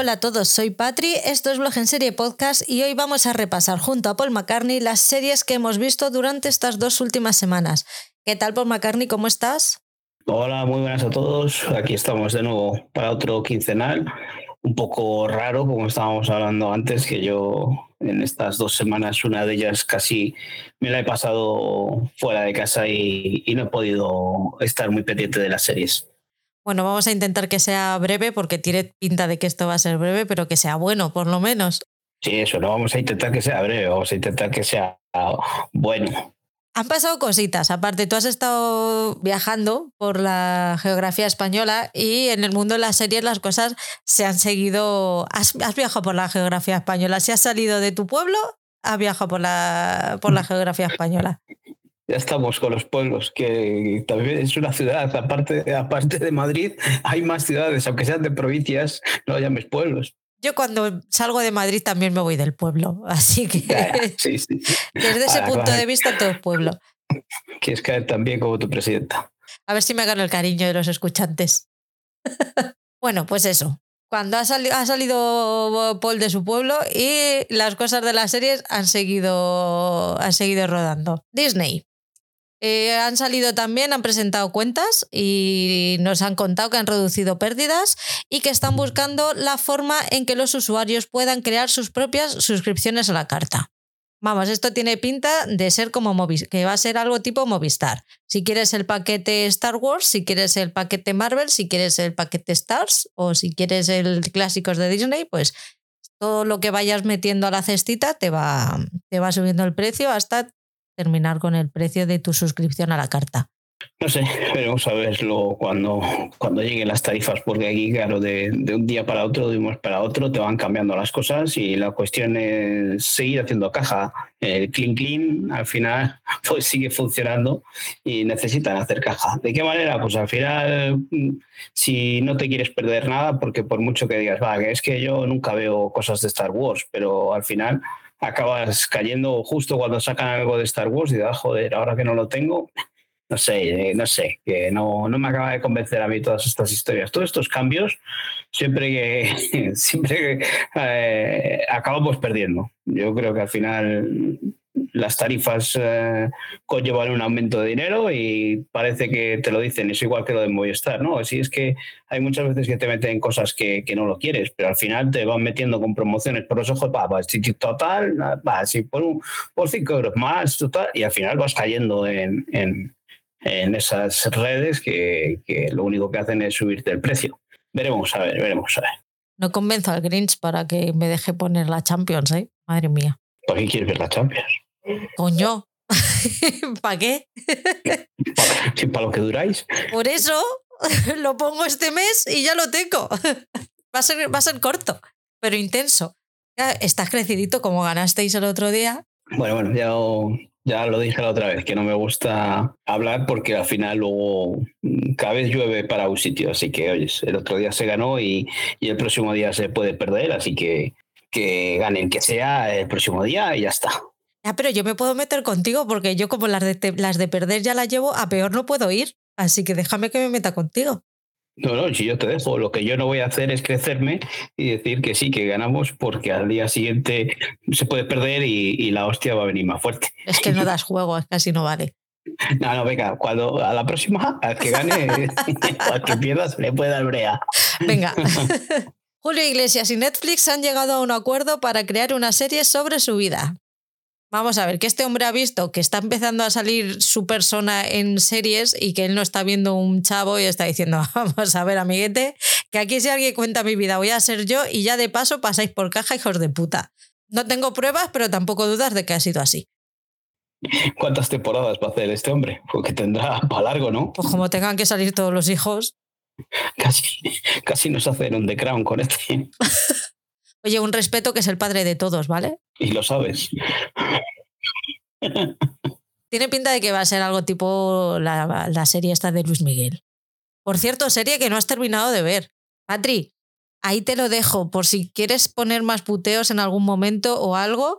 Hola a todos, soy Patri, esto es Blog en Serie Podcast y hoy vamos a repasar junto a Paul McCartney las series que hemos visto durante estas dos últimas semanas. ¿Qué tal Paul McCartney? ¿Cómo estás? Hola, muy buenas a todos. Aquí estamos de nuevo para otro quincenal. Un poco raro, como estábamos hablando antes, que yo en estas dos semanas, una de ellas casi me la he pasado fuera de casa y, y no he podido estar muy pendiente de las series. Bueno, vamos a intentar que sea breve porque tiene pinta de que esto va a ser breve, pero que sea bueno, por lo menos. Sí, eso, no vamos a intentar que sea breve, vamos a intentar que sea bueno. Han pasado cositas, aparte tú has estado viajando por la geografía española y en el mundo de las series las cosas se han seguido... Has, viajado por la geografía española, si has salido de tu pueblo, has viajado por la, por la geografía española ya estamos con los pueblos, que también es una ciudad, aparte, aparte de Madrid, hay más ciudades, aunque sean de provincias, no llames pueblos. Yo cuando salgo de Madrid también me voy del pueblo, así que desde ese punto de vista todo es pueblo. Quieres caer tan bien como tu presidenta. A ver si me gano el cariño de los escuchantes. bueno, pues eso. Cuando ha, ha, salido Paul de su pueblo y las cosas de las series han seguido, han seguido rodando. Disney. Eh, han salido también, han presentado cuentas y nos han contado que han reducido pérdidas y que están buscando la forma en que los usuarios puedan crear sus propias suscripciones a la carta. Vamos, esto tiene pinta de ser como Movistar, que va a ser algo tipo Movistar. Si quieres el paquete Star Wars, si quieres el paquete Marvel, si quieres el paquete Stars o si quieres el clásicos de Disney, pues todo lo que vayas metiendo a la cestita te va, te va subiendo el precio hasta terminar con el precio de tu suscripción a la carta. No sé, veremos a verlo cuando, cuando lleguen las tarifas, porque aquí, claro, de, un día para otro, de un mes para otro, te van cambiando las cosas y la cuestión es seguir haciendo caja. El clean clean al final pues sigue funcionando y necesitan hacer caja. ¿De qué manera? Pues al final, si no te quieres perder nada, porque por mucho que digas, va, es que yo nunca veo cosas de Star Wars, pero al final acabas cayendo justo cuando sacan algo de Star Wars y dices, ah, joder, ahora que no lo tengo, no sé, eh, no sé, que no, no me acaba de convencer a mí todas estas historias. Todos estos cambios, siempre que, siempre eh, acabamos perdiendo. Yo creo que al final las tarifas eh, conllevan un aumento de dinero y parece que te lo dicen, es igual que lo de Movistar, ¿no? Así es que hay muchas veces que te meten cosas que, que no lo quieres, pero al final te van metiendo con promociones por los ojos, va, va, total, va, si por, un, por cinco euros más, total, y al final vas cayendo en, en, en esas redes que, que lo único que hacen es subirte el precio. Veremos a ver, veremos a ver. No convenzo al Grinch para que me deje poner la Champions, ¿eh? Madre mía. ¿Para qué quieres ver la Champions? Coño. ¿Para qué? ¿Para, para lo que duráis. Por eso lo pongo este mes y ya lo tengo. Va a ser, va a ser corto, pero intenso. estás crecidito como ganasteis el otro día. Bueno, bueno, ya, ya lo dije la otra vez, que no me gusta hablar porque al final luego mm, cada vez llueve para un sitio. Así que, oye, el otro día se ganó y, y el próximo día se puede perder. Así que que ganen, que sea el próximo día y ya está. Ah, pero yo me puedo meter contigo porque yo como las de, las de perder ya las llevo, a peor no puedo ir. Así que déjame que me meta contigo. No, no, si yo te dejo, lo que yo no voy a hacer es crecerme y decir que sí, que ganamos porque al día siguiente se puede perder y, la hostia va a venir más fuerte. Es que no das juego, casi no vale. No, no, venga, cuando a la próxima, al que gane, al que pierda, se le puede dar brea. Venga. Julio Iglesias y Netflix han llegado a un acuerdo para crear una serie sobre su vida. Vamos a ver, que este hombre ha visto que está empezando a salir su persona en series y que él no está viendo un chavo y está diciendo, vamos a ver, amiguete, que aquí si alguien cuenta mi vida voy a ser yo y ya de paso pasáis por caja, hijos de puta. No tengo pruebas, pero tampoco dudas de que ha sido así. ¿Cuántas temporadas va a hacer este hombre? Porque tendrá para largo, ¿no? Pues como tengan que salir todos los hijos. Casi, casi nos hacen un The Crown con este. Oye, un respeto que es el padre de todos, ¿vale? Y lo sabes. Tiene pinta de que va a ser algo tipo la, la, serie esta de Luis Miguel. Por cierto, serie que no has terminado de ver. Patri, ahí te lo dejo. Por si quieres poner más puteos en algún momento o algo,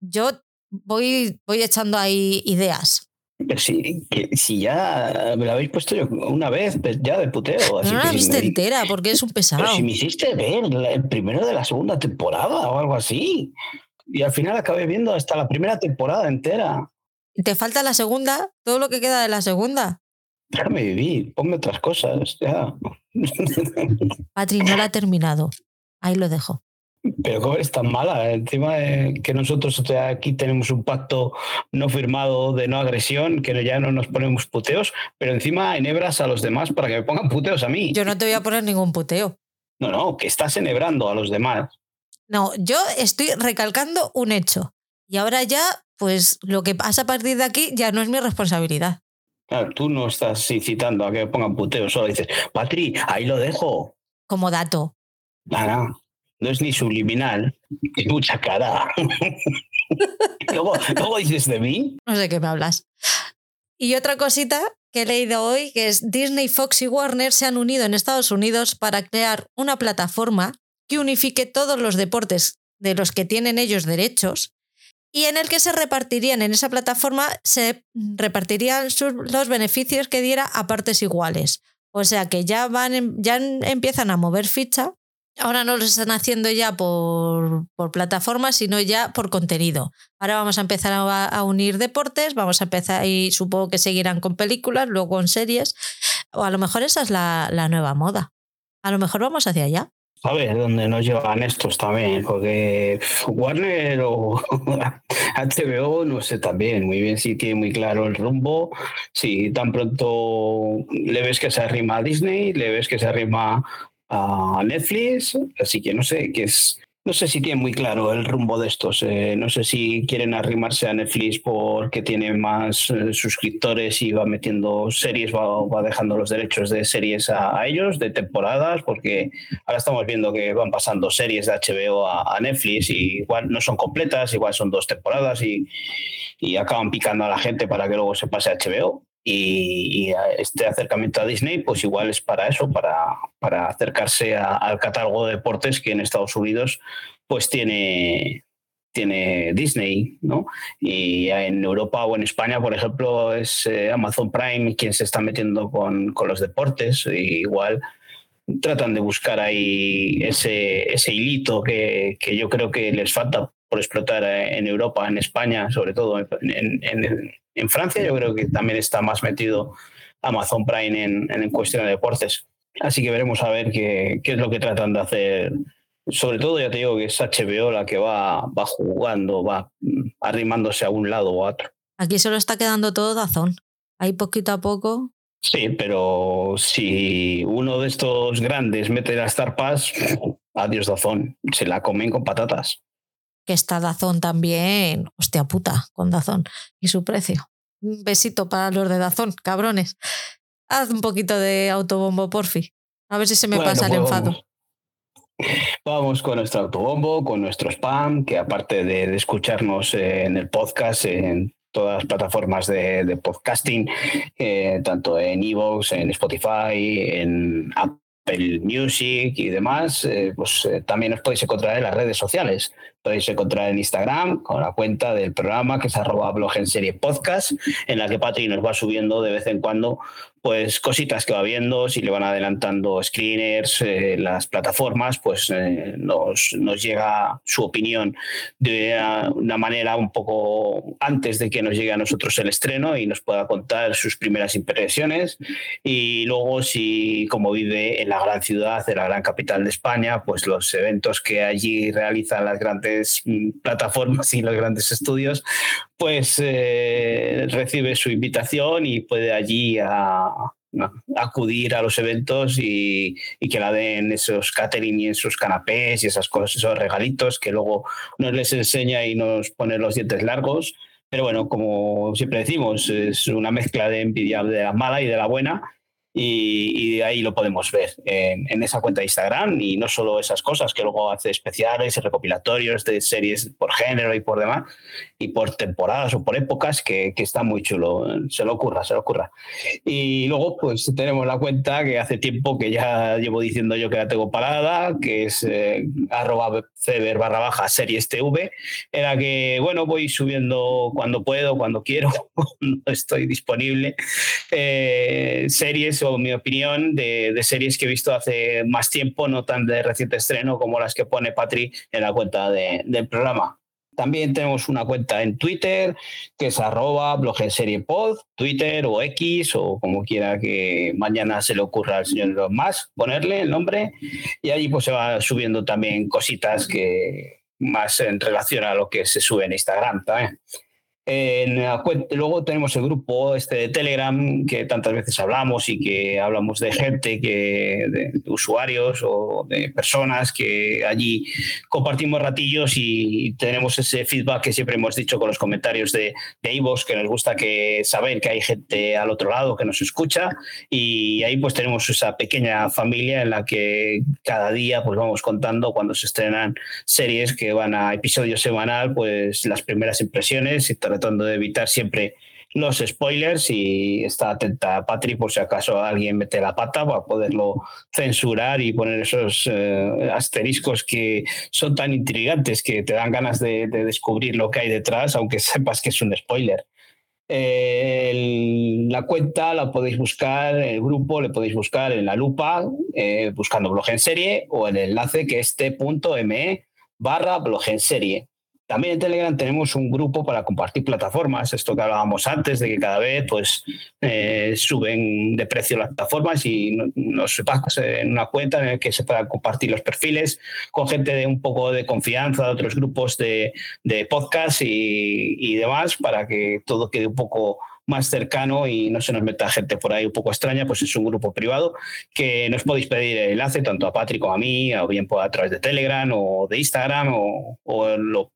yo voy, voy echando ahí ideas. Pero si, si ya me la habéis puesto yo una vez, ya de puteo. no la viste entera porque es un pesado. Pero si me hiciste ver el primero de la segunda temporada o algo así. Y al final acabé viendo hasta la primera temporada entera. ¿Te falta la segunda? ¿Todo lo que queda de la segunda? Déjame vivir, ponme otras cosas. Ya. Patri, no la ha terminado. Ahí lo dejo. Pero ¿cómo es tan mala? Encima de que nosotros aquí tenemos un pacto no firmado de no agresión, que ya no nos ponemos puteos, pero encima enhebras a los demás para que me pongan puteos a mí. Yo no te voy a poner ningún puteo. No, no, que estás enhebrando a los demás. No, yo estoy recalcando un hecho. Y ahora ya, pues lo que pasa a partir de aquí ya no es mi responsabilidad. Claro, tú no estás incitando a que me pongan puteos, solo dices, Patri, ahí lo dejo. Como dato. Nada no es ni subliminal, es mucha cara. luego, dices de mí. No sé qué me hablas. Y otra cosita que he leído hoy, que es Disney, Fox y Warner se han unido en Estados Unidos para crear una plataforma que unifique todos los deportes de los que tienen ellos derechos y en el que se repartirían en esa plataforma, se repartirían los beneficios que diera a partes iguales. O sea que ya, van, ya empiezan a mover ficha Ahora no lo están haciendo ya por, por plataformas, sino ya por contenido. Ahora vamos a empezar a, unir deportes, vamos a empezar y supongo que seguirán con películas, luego con series. O a lo mejor esa es la, la nueva moda. A lo mejor vamos hacia allá. A ver dónde nos llevan estos también, porque Warner o HBO, no sé también muy bien si tiene muy claro el rumbo, si tan pronto le ves que se arrima a Disney, le ves que se arrima a Netflix, así que no sé qué es. No sé si tienen muy claro el rumbo de estos. Eh, no sé si quieren arrimarse a Netflix porque tiene más eh, suscriptores y va metiendo series, va, dejando los derechos de series a, ellos, de temporadas, porque ahora estamos viendo que van pasando series de HBO a, Netflix y igual no son completas, igual son dos temporadas y, y acaban picando a la gente para que luego se pase a HBO. Y, este acercamiento a Disney, pues igual es para eso, para, para acercarse al catálogo de deportes que en Estados Unidos pues tiene, tiene Disney, ¿no? Y en Europa o en España, por ejemplo, es eh, Amazon Prime quien se está metiendo con, con los deportes. igual tratan de buscar ahí ese, ese hilito que, que, yo creo que les falta por explotar eh, en Europa, en España, sobre todo en, en, en Francia yo creo que también está más metido Amazon Prime en, en cuestión de deportes. Así que veremos a ver qué, qué, es lo que tratan de hacer. Sobre todo, ya te digo que es HBO la que va, va jugando, va arrimándose a un lado o a otro. Aquí solo está quedando todo Dazón. Ahí poquito a poco. Sí, pero si uno de estos grandes mete la Star Pass, adiós Dazón. Se la comen con patatas que está Dazón también, hostia puta, con Dazón y su precio. Un besito para los de Dazón, cabrones. Haz un poquito de autobombo, porfi. A ver si se me pasa el pues enfado. Vamos con nuestro autobombo, con nuestro spam, que aparte de, escucharnos en el podcast, en todas las plataformas de, podcasting, eh, tanto en Evox, en Spotify, en Apple Music y demás, eh, pues eh, también os podéis encontrar en las redes sociales podéis encontrar en Instagram con la cuenta del programa que es arroba blog en serie podcast, en la que Patri nos va subiendo de vez en cuando pues cositas que va viendo, si le van adelantando screeners, eh, las plataformas, pues eh, nos, nos, llega su opinión de una manera un poco antes de que nos llegue a nosotros el estreno y nos pueda contar sus primeras impresiones. Y luego, si como vive en la gran ciudad, en la gran capital de España, pues los eventos que allí realizan las grandes plataformas y los grandes estudios, pues eh, recibe su invitación y puede allí acudir a los eventos y, que la den esos catering y esos canapés y esas cosas, esos regalitos que luego nos les enseña y nos pone los dientes largos. Pero bueno, como siempre decimos, es una mezcla de envidia de la mala y de la buena. Y, ahí lo podemos ver en, esa cuenta de Instagram y no solo esas cosas, que luego hace especiales y recopilatorios de series por género y por demás, y por temporadas o por épocas, que, que está muy chulo, se lo ocurra, se lo ocurra. Y luego pues tenemos la cuenta que hace tiempo que ya llevo diciendo yo que la tengo parada, que es eh, arroba ceber barra baja series TV, en la que, bueno, voy subiendo cuando puedo, cuando quiero, no estoy disponible, eh, series o mi opinión de, series que he visto hace más tiempo, no tan de reciente estreno como las que pone Patri en la cuenta del programa. También tenemos una cuenta en Twitter que es arroba Twitter o X o como quiera que mañana se le ocurra al señor más ponerle el nombre y allí pues se va subiendo también cositas que más en relación a lo que se sube en Instagram también luego tenemos el grupo este de Telegram que tantas veces hablamos y que hablamos de gente, que, de, usuarios o de personas que allí compartimos ratillos y tenemos ese feedback que siempre hemos dicho con los comentarios de, de Ivos, que nos gusta que saber que hay gente al otro lado que nos escucha. Y ahí pues tenemos esa pequeña familia en la que cada día pues vamos contando cuando se estrenan series que van a episodio semanal pues las primeras impresiones y tratando de evitar siempre los spoilers y está atenta Patri por si acaso alguien mete la pata para poderlo censurar y poner esos eh, asteriscos que son tan intrigantes que te dan ganas de, descubrir lo que hay detrás, aunque sepas que es un spoiler. La cuenta la podéis buscar, el grupo le podéis buscar en la lupa, eh, buscando blog en serie o el enlace que es t.me barra blog en serie. También en Telegram tenemos un grupo para compartir plataformas, esto que hablábamos antes, de que cada vez pues, eh, suben de precio las plataformas y nos sepas en una cuenta en la que se puedan compartir los perfiles con gente de un poco de confianza, de otros grupos de, podcast y, y demás, para que todo quede un poco más cercano y no se nos meta gente por ahí un poco extraña, pues es un grupo privado que nos podéis pedir el enlace tanto a Patrick como a mí, o bien a través de Telegram o de Instagram, o,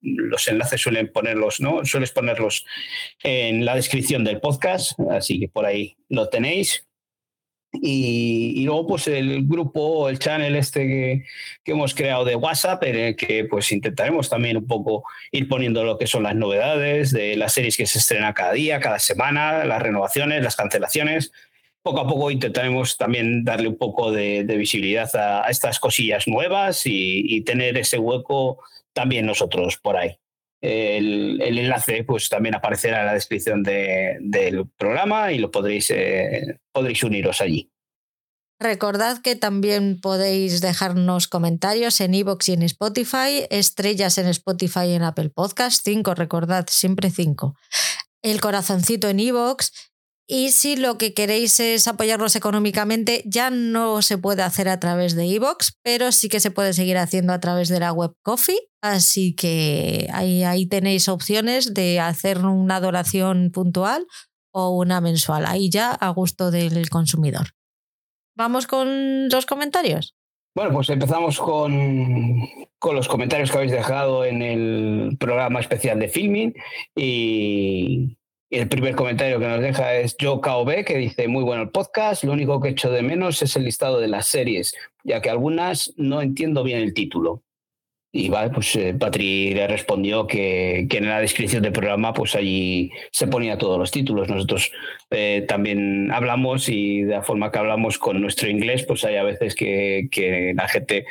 los enlaces suelen ponerlos, ¿no? Sueles ponerlos en la descripción del podcast, así que por ahí lo tenéis. Y, luego, pues el grupo, el channel este que, hemos creado de WhatsApp, en el que pues intentaremos también un poco ir poniendo lo que son las novedades de las series que se estrenan cada día, cada semana, las renovaciones, las cancelaciones. Poco a poco intentaremos también darle un poco de, visibilidad a, estas cosillas nuevas y, tener ese hueco también nosotros por ahí. El, enlace pues también aparecerá en la descripción del programa y lo podréis, eh, podréis uniros allí. Recordad que también podéis dejarnos comentarios en iVoox y en Spotify, estrellas en Spotify y en Apple Podcast, cinco, recordad, siempre cinco. El corazoncito en iVoox. Y si lo que queréis es apoyarnos económicamente, ya no se puede hacer a través de iVoox, pero sí que se puede seguir haciendo a través de la web Coffee. Así que ahí, ahí tenéis opciones de hacer una donación puntual o una mensual. Ahí ya a gusto del consumidor. Vamos con los comentarios. Bueno, pues empezamos con, con, los comentarios que habéis dejado en el programa especial de filming y, el primer comentario que nos deja es Joe KOB, que dice, muy bueno el podcast, lo único que echo de menos es el listado de las series, ya que algunas no entiendo bien el título. Y vale, pues eh, Patri le respondió que, que, en la descripción del programa, pues allí se ponía todos los títulos. Nosotros eh, también hablamos y de la forma que hablamos con nuestro inglés, pues hay a veces que, que la gente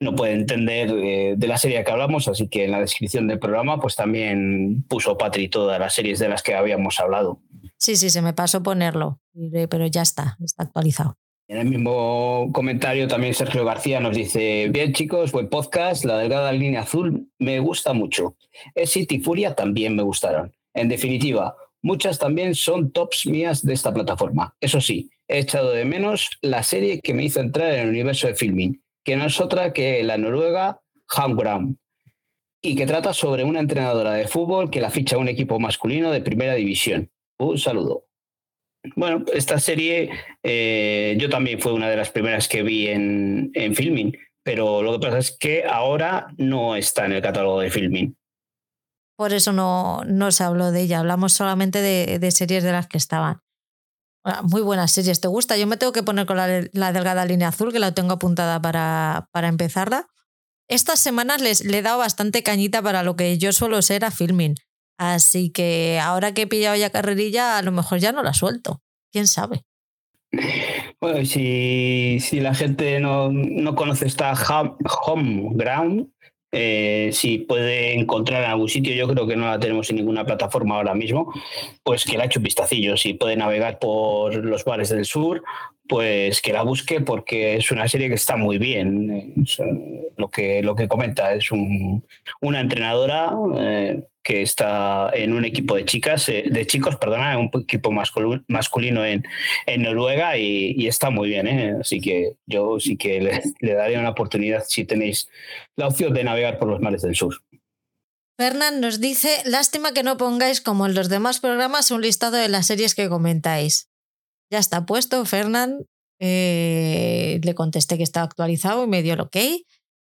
no puede entender eh, de la serie que hablamos, así que en la descripción del programa, pues también puso Patri todas las series de las que habíamos hablado. Sí, sí, se me pasó ponerlo, pero ya está, está actualizado. En el mismo comentario también Sergio García nos dice, bien chicos, buen podcast, la delgada línea azul me gusta mucho. Exit y Furia también me gustaron. En definitiva, muchas también son tops mías de esta plataforma. Eso sí, he echado de menos la serie que me hizo entrar en el universo de filming, que no es otra que la noruega Ground, y que trata sobre una entrenadora de fútbol que la ficha a un equipo masculino de primera división. Un saludo. Bueno, esta serie eh, yo también fue una de las primeras que vi en, en filming, pero lo que pasa es que ahora no está en el catálogo de filming. Por eso no, no se habló de ella, hablamos solamente de series de las que estaban. Ah, Muy buenas series, ¿te gusta? Yo me tengo que poner con la, delgada línea azul, que la tengo apuntada para, para empezarla. Estas semanas les, le he dado bastante cañita para lo que yo suelo ser a filming. Así que ahora que he pillado ya carrerilla, a lo mejor ya no la suelto. ¿Quién sabe? Bueno, si, si la gente no, no conoce esta home ground, eh, si puede encontrar en algún sitio, yo creo que no la tenemos en ninguna plataforma ahora mismo, pues que la eche un vistacillo. Si puede navegar por los bares del sur, pues que la busque porque es una serie que está muy bien. Eh, lo, que, lo que comenta es un- una entrenadora eh, que está en un equipo de chicas, eh, de chicos, perdona, un equipo masculino en, en Noruega y, y está muy bien. ¿eh? Así que yo sí que le, le daría una oportunidad si tenéis la opción de navegar por los mares del sur. Fernán nos dice, lástima que no pongáis como en los demás programas un listado de las series que comentáis. Ya está puesto, Fernán. Eh, le contesté que estaba actualizado y me dio el ok.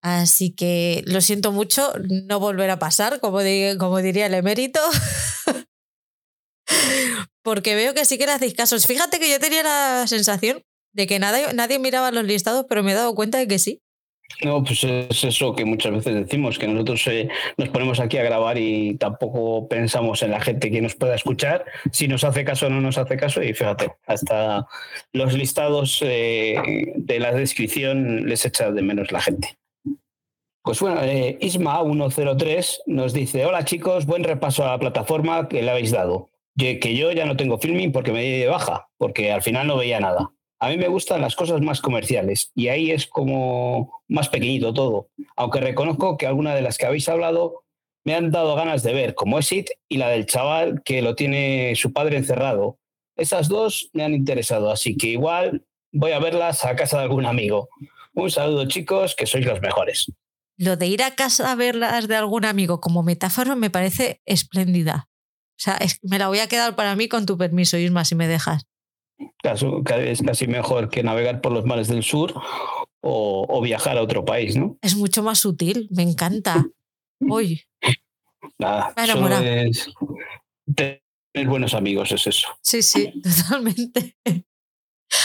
Así que lo siento mucho, no volverá a pasar, como, di- como diría el emérito. Porque veo que sí que le hacéis casos. Fíjate que yo tenía la sensación de que nadie, nadie miraba los listados, pero me he dado cuenta de que sí. No, pues es eso que muchas veces decimos, que nosotros eh, nos ponemos aquí a grabar y tampoco pensamos en la gente que nos pueda escuchar, si nos hace caso o no nos hace caso, y fíjate, hasta los listados eh, de la descripción les echa de menos la gente. Pues bueno, eh, Isma103 nos dice, hola chicos, buen repaso a la plataforma que le habéis dado. Que yo ya no tengo filming porque me di de baja, porque al final no veía nada. A mí me gustan las cosas más comerciales y ahí es como más pequeñito todo. Aunque reconozco que algunas de las que habéis hablado me han dado ganas de ver, como Exit y la del chaval que lo tiene su padre encerrado. Esas dos me han interesado, así que igual voy a verlas a casa de algún amigo. Un saludo chicos, que sois los mejores. Lo de ir a casa a verlas de algún amigo como metáfora me parece espléndida. O sea, es- me la voy a quedar para mí con tu permiso, Isma, si me dejas. Es casi mejor que navegar por los mares del sur o, o viajar a otro país, ¿no? Es mucho más sutil, me encanta. Uy, Nada, solo es tener buenos amigos, es eso. sí, sí, totalmente.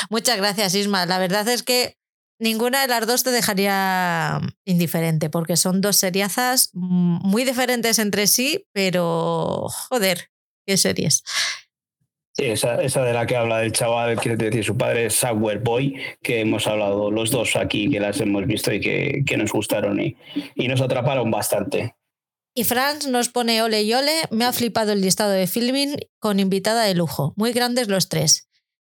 Muchas gracias, Isma. La verdad es que ninguna de las dos te dejaría indiferente, porque son dos seriazas muy diferentes entre sí, pero joder, qué series. Sí, esa, esa de la que habla el chaval, quiere decir su padre es Software Boy, que hemos hablado los dos aquí, que las hemos visto y que, que nos gustaron y, y nos atraparon bastante. Y Franz nos pone ole y ole, me ha flipado el listado de filming con invitada de lujo, muy grandes los tres.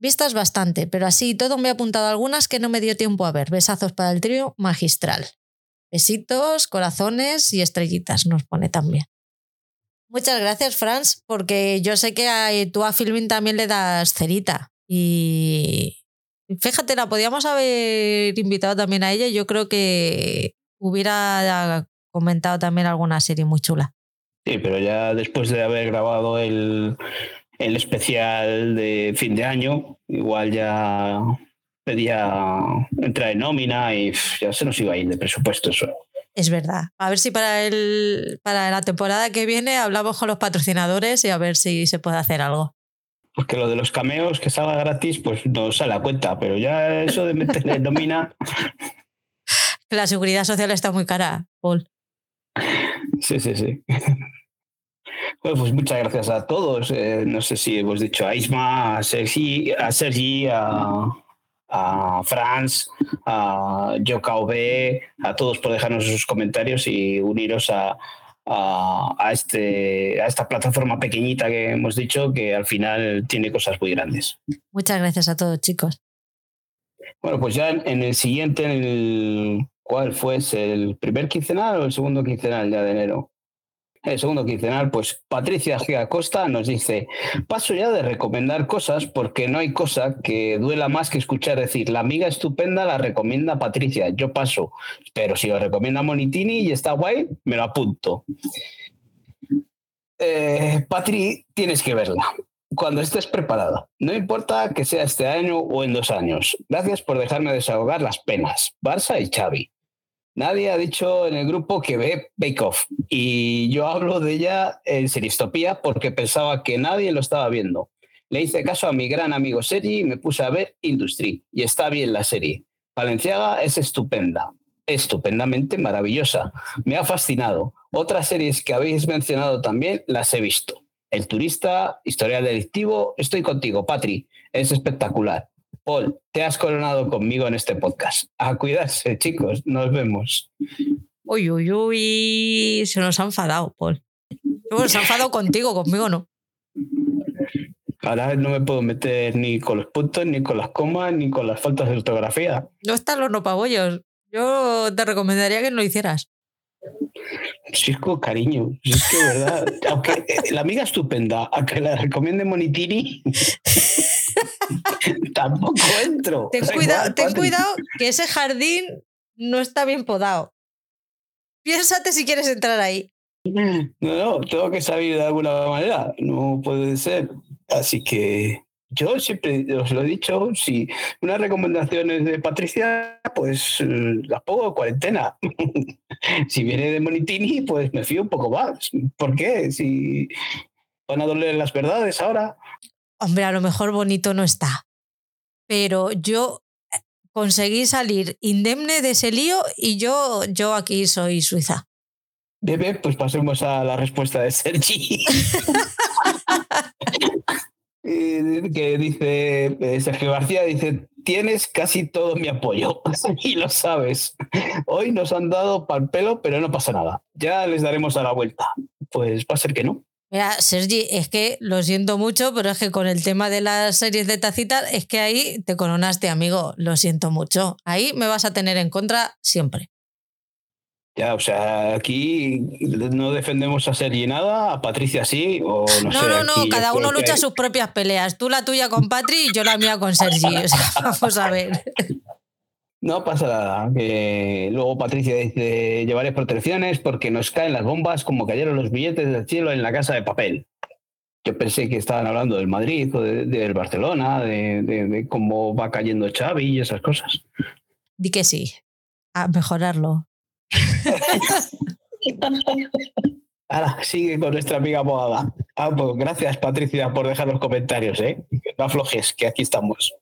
Vistas bastante, pero así todo me he apuntado algunas que no me dio tiempo a ver. Besazos para el trío, magistral. Besitos, corazones y estrellitas nos pone también. Muchas gracias, Franz, porque yo sé que a- tú a Filming también le das cerita. Y fíjate, la podíamos haber invitado también a ella. Yo creo que hubiera comentado también alguna serie muy chula. Sí, pero ya después de haber grabado el, el especial de fin de año, igual ya pedía entrar en nómina y ya se nos iba a ir de presupuesto eso. Es verdad. A ver si para, el, para la temporada que viene hablamos con los patrocinadores y a ver si se puede hacer algo. Porque lo de los cameos que salga gratis, pues no sale a cuenta, pero ya eso de meterle en nómina, La seguridad social está muy cara, Paul. sí, sí, sí. Bueno, pues muchas gracias a todos. Eh, no sé si hemos dicho a Isma, a Sergi, a, Sergi, a, a Franz, a JKV, a todos por dejarnos sus comentarios y uniros a, a, a este, a esta plataforma pequeñita que hemos dicho que al final tiene cosas muy grandes. Muchas gracias a todos, chicos. Bueno, pues ya en, en el siguiente, en el, ¿cuál fue? ¿Es ¿El primer quincenal o el segundo quincenal ya de enero? El segundo quincenal, pues Patricia G. Acosta nos dice, paso ya de recomendar cosas porque no hay cosa que duela más que escuchar decir, la amiga estupenda la recomienda Patricia, yo paso, pero si lo recomienda Monitini y está guay, me lo apunto. Eh, Patri, tienes que verla cuando estés preparada. No importa que sea este año o en dos años. Gracias por dejarme desahogar las penas. Barça y Xavi. Nadie ha dicho en el grupo que ve Bake Off y yo hablo de ella en Seristopía porque pensaba que nadie lo estaba viendo. Le hice caso a mi gran amigo Sergi y me puse a ver Industry. Y está bien la serie. Valenciaga es estupenda, estupendamente maravillosa. Me ha fascinado. Otras series que habéis mencionado también las he visto. El turista, historia delictivo, estoy contigo, Patri. Es espectacular. Paul, te has coronado conmigo en este podcast. A cuidarse, chicos. Nos vemos. Uy, uy, uy. Se nos ha enfadado, Paul. Bueno, se ha enfadado contigo, conmigo no. Ahora no me puedo meter ni con los puntos, ni con las comas, ni con las faltas de ortografía. No están los nopabollos. Yo te recomendaría que no lo hicieras. Chico, cariño, es que verdad. Aunque la amiga estupenda, a que la recomiende Monitini, tampoco entro. Ten, cuidado, ten cuidado que ese jardín no está bien podado. Piénsate si quieres entrar ahí. No, no, tengo que salir de alguna manera. No puede ser. Así que yo siempre os lo he dicho, si una recomendación es de Patricia, pues eh, las pongo en cuarentena. si viene de Monitini, pues me fío un poco más. ¿Por qué? Si van a doler las verdades ahora. Hombre, a lo mejor bonito no está. Pero yo eh, conseguí salir indemne de ese lío y yo, yo aquí soy Suiza. Bebe, pues pasemos a la respuesta de Sergi. que dice eh, Sergio García, dice, tienes casi todo mi apoyo y lo sabes. Hoy nos han dado pal pelo, pero no pasa nada. Ya les daremos a la vuelta. Pues va a ser que no. Mira, Sergi, es que lo siento mucho, pero es que con el tema de las series de tacitas, es que ahí te coronaste, amigo. Lo siento mucho. Ahí me vas a tener en contra siempre. Ya, o sea, aquí no defendemos a Sergi nada, a Patricia sí, o no, no sé. No, no, cada uno lucha sus propias peleas. Tú la tuya con Patri y yo la mía con Sergi. O sea, vamos a ver. No pasa nada. Que luego Patricia dice: llevaré protecciones porque nos caen las bombas como cayeron los billetes del cielo en la casa de papel. Yo pensé que estaban hablando del Madrid o del Barcelona, de, de, cómo va cayendo Xavi y esas cosas. Di que sí, a mejorarlo. Ahora, sigue con nuestra amiga abogada. Ah, pues gracias, Patricia, por dejar los comentarios, ¿eh? No aflojes, que aquí estamos.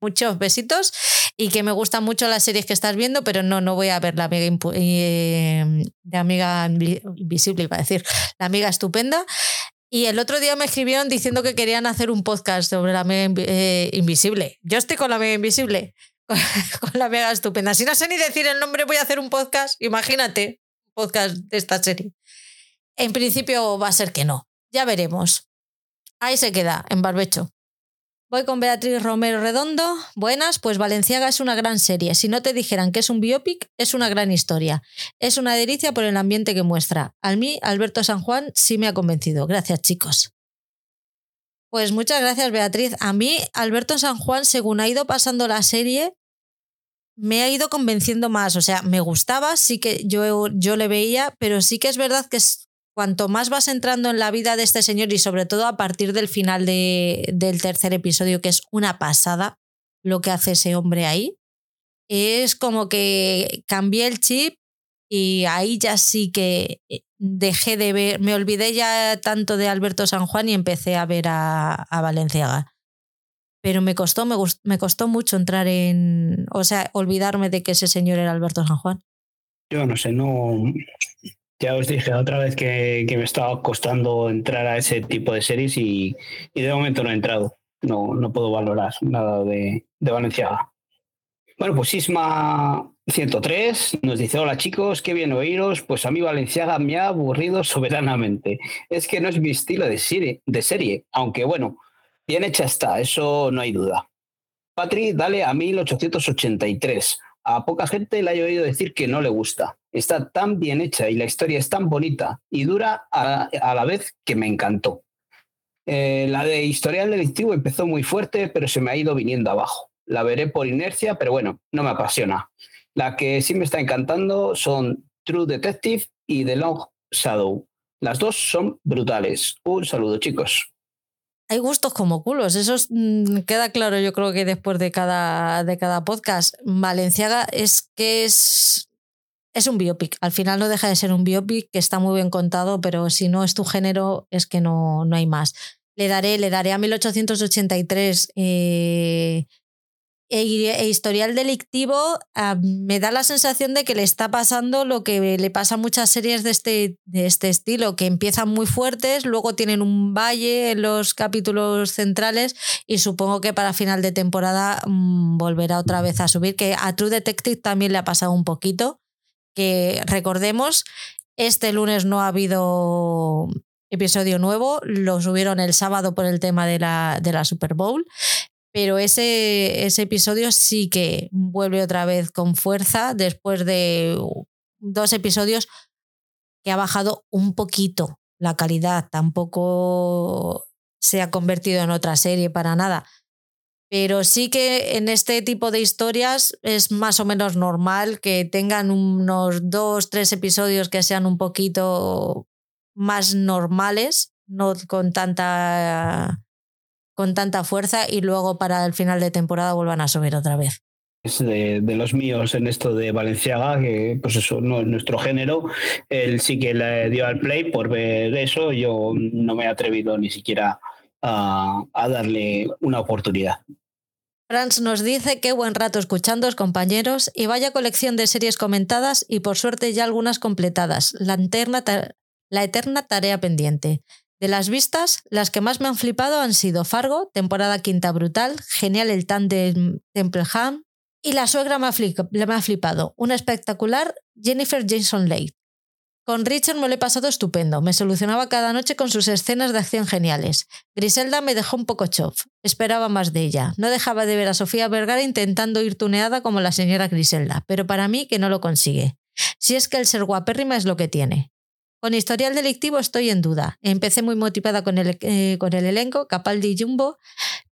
Muchos besitos y que me gustan mucho las series que estás viendo, pero no, no voy a ver la amiga eh, amiga invisible, iba a decir, la amiga estupenda. Y el otro día me escribieron diciendo que querían hacer un podcast sobre la amiga eh, invisible. Yo estoy con la amiga invisible. con la mega estupenda. Si no sé ni decir el nombre, voy a hacer un podcast. Imagínate, un podcast de esta serie. En principio va a ser que no. Ya veremos. Ahí se queda, en barbecho. Voy con Beatriz Romero Redondo. Buenas, pues Valenciaga es una gran serie. Si no te dijeran que es un biopic, es una gran historia. Es una delicia por el ambiente que muestra. A mí, Alberto San Juan, sí me ha convencido. Gracias, chicos. Pues muchas gracias, Beatriz. A mí, Alberto San Juan, según ha ido pasando la serie, me ha ido convenciendo más. O sea, me gustaba, sí que yo, yo le veía, pero sí que es verdad que cuanto más vas entrando en la vida de este señor y sobre todo a partir del final de, del tercer episodio, que es una pasada lo que hace ese hombre ahí, es como que cambié el chip y ahí ya sí que dejé de ver, me olvidé ya tanto de Alberto San Juan y empecé a ver a, a Valenciaga. Pero me costó, me, me costó mucho entrar en, o sea, olvidarme de que ese señor era Alberto San Juan. Yo no sé, no, ya os dije otra vez que, que, me estaba costando entrar a ese tipo de series y, y, de momento no he entrado. No, no puedo valorar nada de, de Valenciaga. Bueno, pues Sisma 103 nos dice, hola chicos, qué bien oíros, pues a mí Valenciaga me ha aburrido soberanamente. Es que no es mi estilo de serie, de serie aunque bueno, bien hecha está, eso no hay duda. Patri, dale a 1883. A poca gente le he oído decir que no le gusta. Está tan bien hecha y la historia es tan bonita y dura a, a la vez que me encantó. Eh, la de historial delictivo empezó muy fuerte, pero se me ha ido viniendo abajo la veré por inercia, pero bueno, no me apasiona. La que sí me está encantando son True Detective y The Long Shadow. Las dos son brutales. Un saludo, chicos. Hay gustos como culos, eso mm, queda claro yo creo que después de cada, de cada podcast. Valenciaga es que es, es un biopic, al final no deja de ser un biopic que está muy bien contado, pero si no es tu género es que no, no hay más. Le daré, le daré a 1883. Eh, e, e, historial delictivo me da la sensación de que le está pasando lo que le pasa a muchas series de este, de este estilo, que empiezan muy fuertes, luego tienen un valle en los capítulos centrales y supongo que para final de temporada mm, volverá otra vez a subir, que a True Detective también le ha pasado un poquito, que recordemos, este lunes no ha habido episodio nuevo, lo subieron el sábado por el tema de la, de la Super Bowl pero ese, ese episodio sí que vuelve otra vez con fuerza después de dos episodios que ha bajado un poquito la calidad, tampoco se ha convertido en otra serie para nada. Pero sí que en este tipo de historias es más o menos normal que tengan unos dos, tres episodios que sean un poquito más normales, no con tanta con tanta fuerza y luego para el final de temporada vuelvan a subir otra vez. Es de, los míos en esto de Valenciaga, que pues eso no es nuestro género. Él sí que le dio al play por ver eso. Yo no me he atrevido ni siquiera a, a darle una oportunidad. Franz nos dice qué buen rato escuchándoos compañeros y vaya colección de series comentadas y por suerte ya algunas completadas. La, la eterna tarea pendiente. De las vistas, las que más me han flipado han sido Fargo, temporada quinta brutal, genial el de Templeham y La suegra me ha, flipado, una espectacular Jennifer Jason Leigh. Con Richard me lo he pasado estupendo, me solucionaba cada noche con sus escenas de acción geniales. Griselda me dejó un poco chof, esperaba más de ella. No dejaba de ver a Sofía Vergara intentando ir tuneada como la señora Griselda, pero para mí que no lo consigue. Si es que el ser guapérrima es lo que tiene. Con historial delictivo estoy en duda. Empecé muy motivada con el, eh, con el elenco, Capaldi y Jumbo,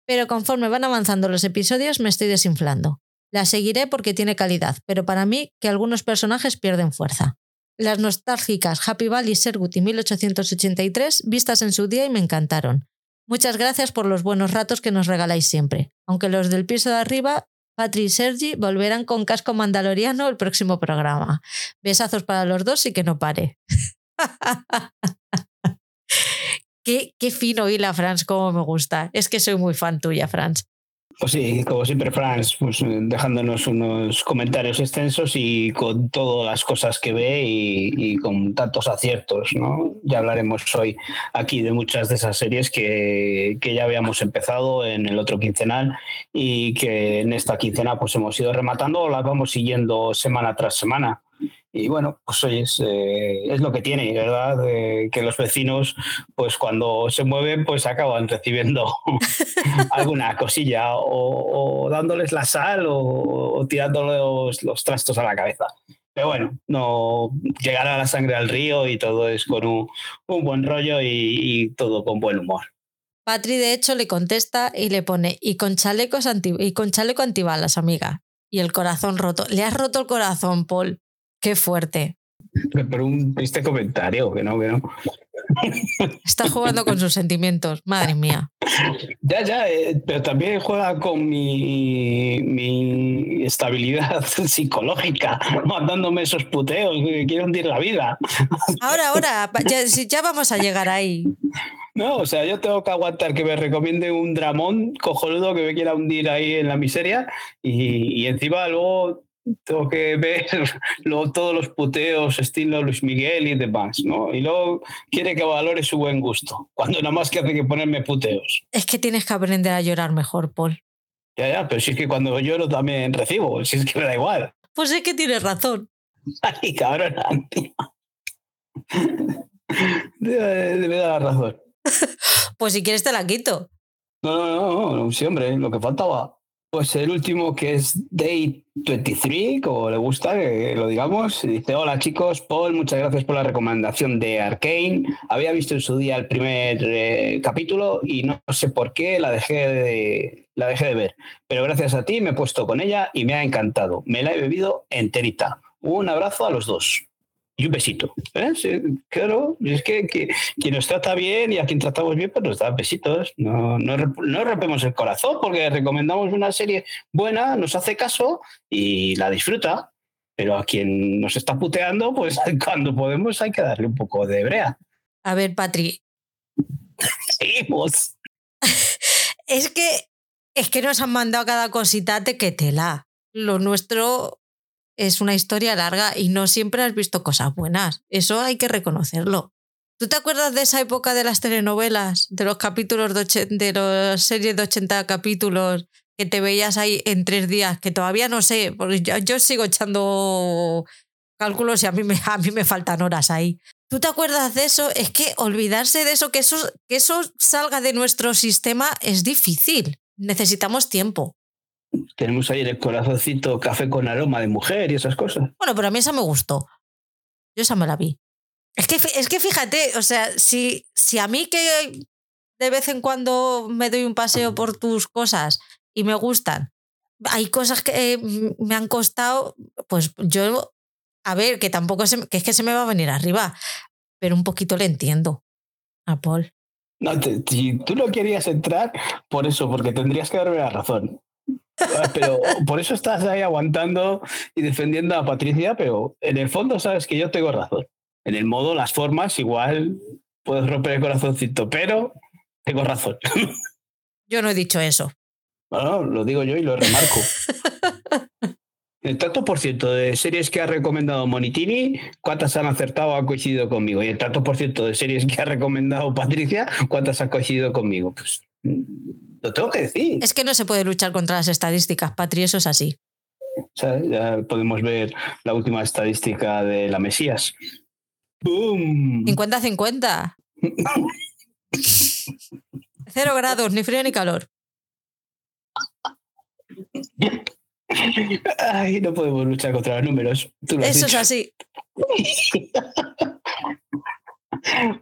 pero conforme van avanzando los episodios me estoy desinflando. La seguiré porque tiene calidad, pero para mí que algunos personajes pierden fuerza. Las nostálgicas Happy Valley, Sergut y 1883 vistas en su día y me encantaron. Muchas gracias por los buenos ratos que nos regaláis siempre. Aunque los del piso de arriba, Patri y Sergi volverán con casco mandaloriano el próximo programa. Besazos para los dos y que no pare. qué, qué fino hila, Franz, cómo me gusta. Es que soy muy fan tuya, Franz. Pues sí, como siempre, Franz, pues dejándonos unos comentarios extensos y con todas las cosas que ve y, con tantos aciertos, ¿no? Ya hablaremos hoy aquí de muchas de esas series que, que, ya habíamos empezado en el otro quincenal y que en esta quincena pues hemos ido rematando o las vamos siguiendo semana tras semana. Y bueno, pues oye, es, eh, es lo que tiene, ¿verdad? que los vecinos, pues cuando se mueven, pues acaban recibiendo alguna cosilla o, dándoles la sal o, tirándoles los, trastos a la cabeza. Pero bueno, no llegará la sangre al río y todo es con un, buen rollo y, todo con buen humor. Patri, de hecho, le contesta y le pone, y con, chalecos anti y con chaleco antibalas, amiga. Y el corazón roto. Le has roto el corazón, Paul. Qué fuerte. Pero un triste comentario, que no, que no. Está jugando con sus sentimientos, madre mía. Ya, ya, eh, pero también juega con mi, mi estabilidad psicológica, mandándome esos puteos que quiero hundir la vida. Ahora, ahora, ya, ya vamos a llegar ahí. No, o sea, yo tengo que aguantar que me recomiende un dramón cojonudo que me quiera hundir ahí en la miseria y, y encima luego tengo que ver todos los puteos estilo Luis Miguel y demás, ¿no? Y luego quiere que valore su buen gusto, cuando nada más que hace que ponerme puteos. Es que tienes que aprender a llorar mejor, Paul. Ya, ya, pero si es que cuando lloro también recibo, si es que me da igual. Pues es que tienes razón. Ay, cabrón. Debe dar la razón. pues si quieres te la quito. No, no, no, no, sí, hombre, lo que faltaba. Pues el último que es Day 23, como le gusta que lo digamos, dice, hola chicos, Paul, muchas gracias por la recomendación de Arkane. Había visto en su día el primer eh, capítulo y no sé por qué la dejé, de, la dejé de ver, pero gracias a ti me he puesto con ella y me ha encantado. Me la he bebido enterita. Un abrazo a los dos y un besito. ¿eh? claro, es que, quien nos trata bien y a quien tratamos bien, pues nos da besitos. No, no, no, rompemos el corazón porque recomendamos una serie buena, nos hace caso y la disfruta. Pero a quien nos está puteando, pues cuando podemos hay que darle un poco de brea. A ver, Patri, seguimos. es que es que nos han mandado cada cosita que tela. Lo nuestro es una historia larga y no siempre has visto cosas buenas. Eso hay que reconocerlo. ¿Tú te acuerdas de esa época de las telenovelas, de los capítulos de, de las series de 80 capítulos que te veías ahí en tres días? Que todavía no sé, porque yo, sigo echando cálculos y a mí, me, a mí me faltan horas ahí. ¿Tú te acuerdas de eso? Es que olvidarse de eso, que eso, que eso salga de nuestro sistema es difícil. Necesitamos tiempo. Tenemos ahí el corazoncito café con aroma de mujer y esas cosas. Bueno, pero a mí esa me gustó. Yo esa me la vi. Es que, es que fíjate, o sea, si, si a mí que de vez en cuando me doy un paseo por tus cosas y me gustan, hay cosas que me han costado, pues yo, a ver, que tampoco se, que es que se me va a venir arriba, pero un poquito le entiendo a Paul. No, si tú no querías entrar, por eso, porque tendrías que darme la razón. Ah, pero por eso estás ahí aguantando y defendiendo a Patricia, pero en el fondo sabes que yo tengo razón. En el modo, las formas, igual puedes romper el corazoncito, pero tengo razón. Yo no he dicho eso. Bueno, lo digo yo y lo remarco. El tanto por ciento de series que ha recomendado Monitini, ¿cuántas han acertado o han coincidido conmigo? Y el tanto por ciento de series que ha recomendado Patricia, ¿cuántas han coincidido conmigo? Pues lo tengo que decir. Es que no se puede luchar contra las estadísticas, Patri, eso es así. ya podemos ver la última estadística de la Mesías. ¡Bum! 50-50. Cero grados, ni frío ni calor. Ay, no podemos luchar contra los números. Eso es así.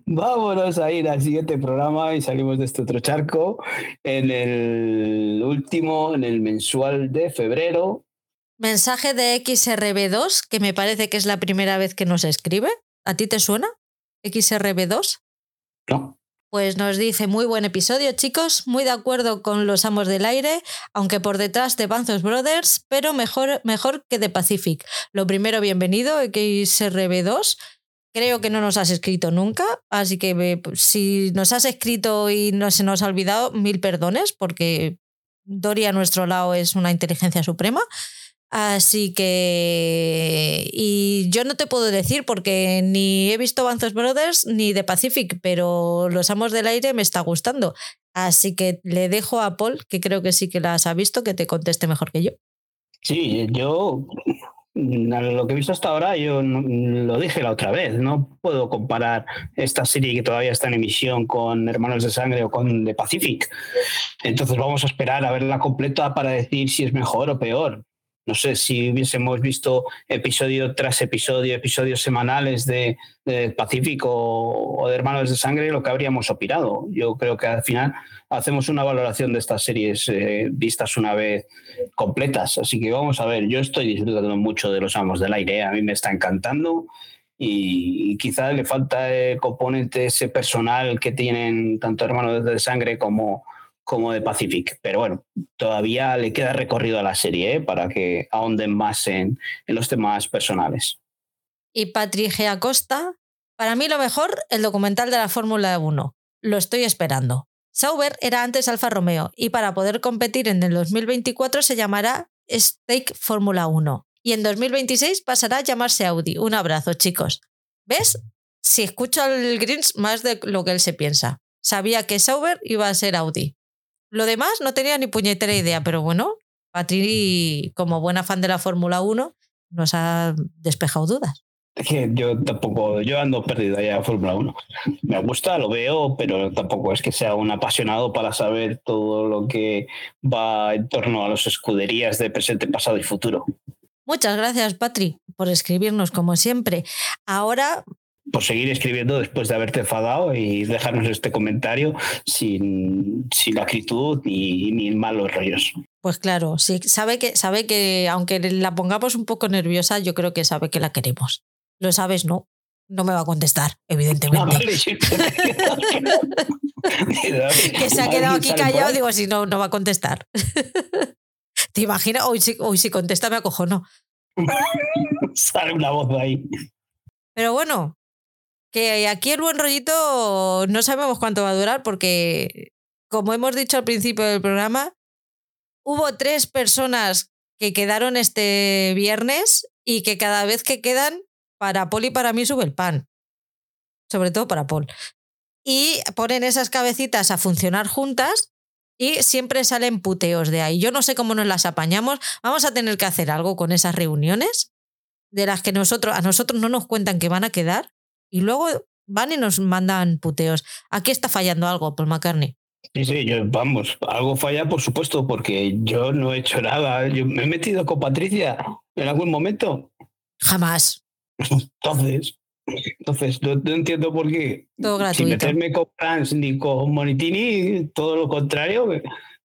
Vámonos a ir al siguiente programa y salimos de este otro charco en el último, en el mensual de febrero. Mensaje de XRB2, que me parece que es la primera vez que nos escribe. ¿A ti te suena? XRB2. No. Pues nos dice, muy buen episodio chicos, muy de acuerdo con los amos del aire, aunque por detrás de Banzos Brothers, pero mejor, mejor que de Pacific. Lo primero, bienvenido, XRB2. Creo que no nos has escrito nunca, así que si nos has escrito y no se nos ha olvidado, mil perdones, porque Dori a nuestro lado es una inteligencia suprema. Así que. Y yo no te puedo decir porque ni he visto Banzos Brothers ni The Pacific, pero Los Amos del Aire me está gustando. Así que le dejo a Paul, que creo que sí que las ha visto, que te conteste mejor que yo. Sí, yo. Lo que he visto hasta ahora, yo lo dije la otra vez, no puedo comparar esta serie que todavía está en emisión con Hermanos de Sangre o con The Pacific. Entonces vamos a esperar a verla completa para decir si es mejor o peor no sé, si hubiésemos visto episodio tras episodio, episodios semanales de, Pacífico o de Hermanos de Sangre, lo que habríamos opinado. Yo creo que al final hacemos una valoración de estas series eh, vistas una vez completas. Así que vamos a ver, yo estoy disfrutando mucho de Los Amos del Aire, ¿eh? a mí me está encantando y, quizás le falta el componente ese personal que tienen tanto Hermanos de Sangre como como de Pacific. Pero bueno, todavía le queda recorrido a la serie ¿eh? para que ahonden más en, en los temas personales. Y Patricia Acosta, para mí lo mejor, el documental de la Fórmula 1. Lo estoy esperando. Sauber era antes Alfa Romeo y para poder competir en el 2024 se llamará Stake Fórmula 1 y en 2026 pasará a llamarse Audi. Un abrazo, chicos. ¿Ves? Si escucho al Greens más de lo que él se piensa. Sabía que Sauber iba a ser Audi. Lo demás no tenía ni puñetera idea, pero bueno, Patri, como buena fan de la Fórmula 1, nos ha despejado dudas. Que yo tampoco, yo ando perdido ya en Fórmula 1. Me gusta, lo veo, pero tampoco es que sea un apasionado para saber todo lo que va en torno a las escuderías de presente, pasado y futuro. Muchas gracias, Patri, por escribirnos como siempre. Ahora por seguir escribiendo después de haberte enfadado y dejarnos este comentario sin, sin acritud ni, ni malos rollos. Pues claro, sí, sabe que, sabe que aunque la pongamos un poco nerviosa, yo creo que sabe que la queremos. Lo sabes, ¿no? No me va a contestar, evidentemente. que se ha quedado aquí callado, digo, si no, no va a contestar. ¿Te imaginas? Hoy sí, hoy sí contesta, me acojono. Sale una voz de ahí. Pero bueno, que aquí el buen rollito no sabemos cuánto va a durar porque, como hemos dicho al principio del programa, hubo tres personas que quedaron este viernes y que cada vez que quedan, para Paul y para mí sube el pan. Sobre todo para Paul. Y ponen esas cabecitas a funcionar juntas y siempre salen puteos de ahí. Yo no sé cómo nos las apañamos. Vamos a tener que hacer algo con esas reuniones de las que nosotros, a nosotros no nos cuentan que van a quedar y luego van y nos mandan puteos. Aquí está fallando algo, Paul McCartney. Sí, sí, yo, vamos, algo falla, por supuesto, porque yo no he hecho nada. Yo me he metido con Patricia en algún momento. Jamás. Entonces, entonces no, entiendo por qué. Todo gratuito. Sin meterme con Franz ni con Monitini, todo lo contrario.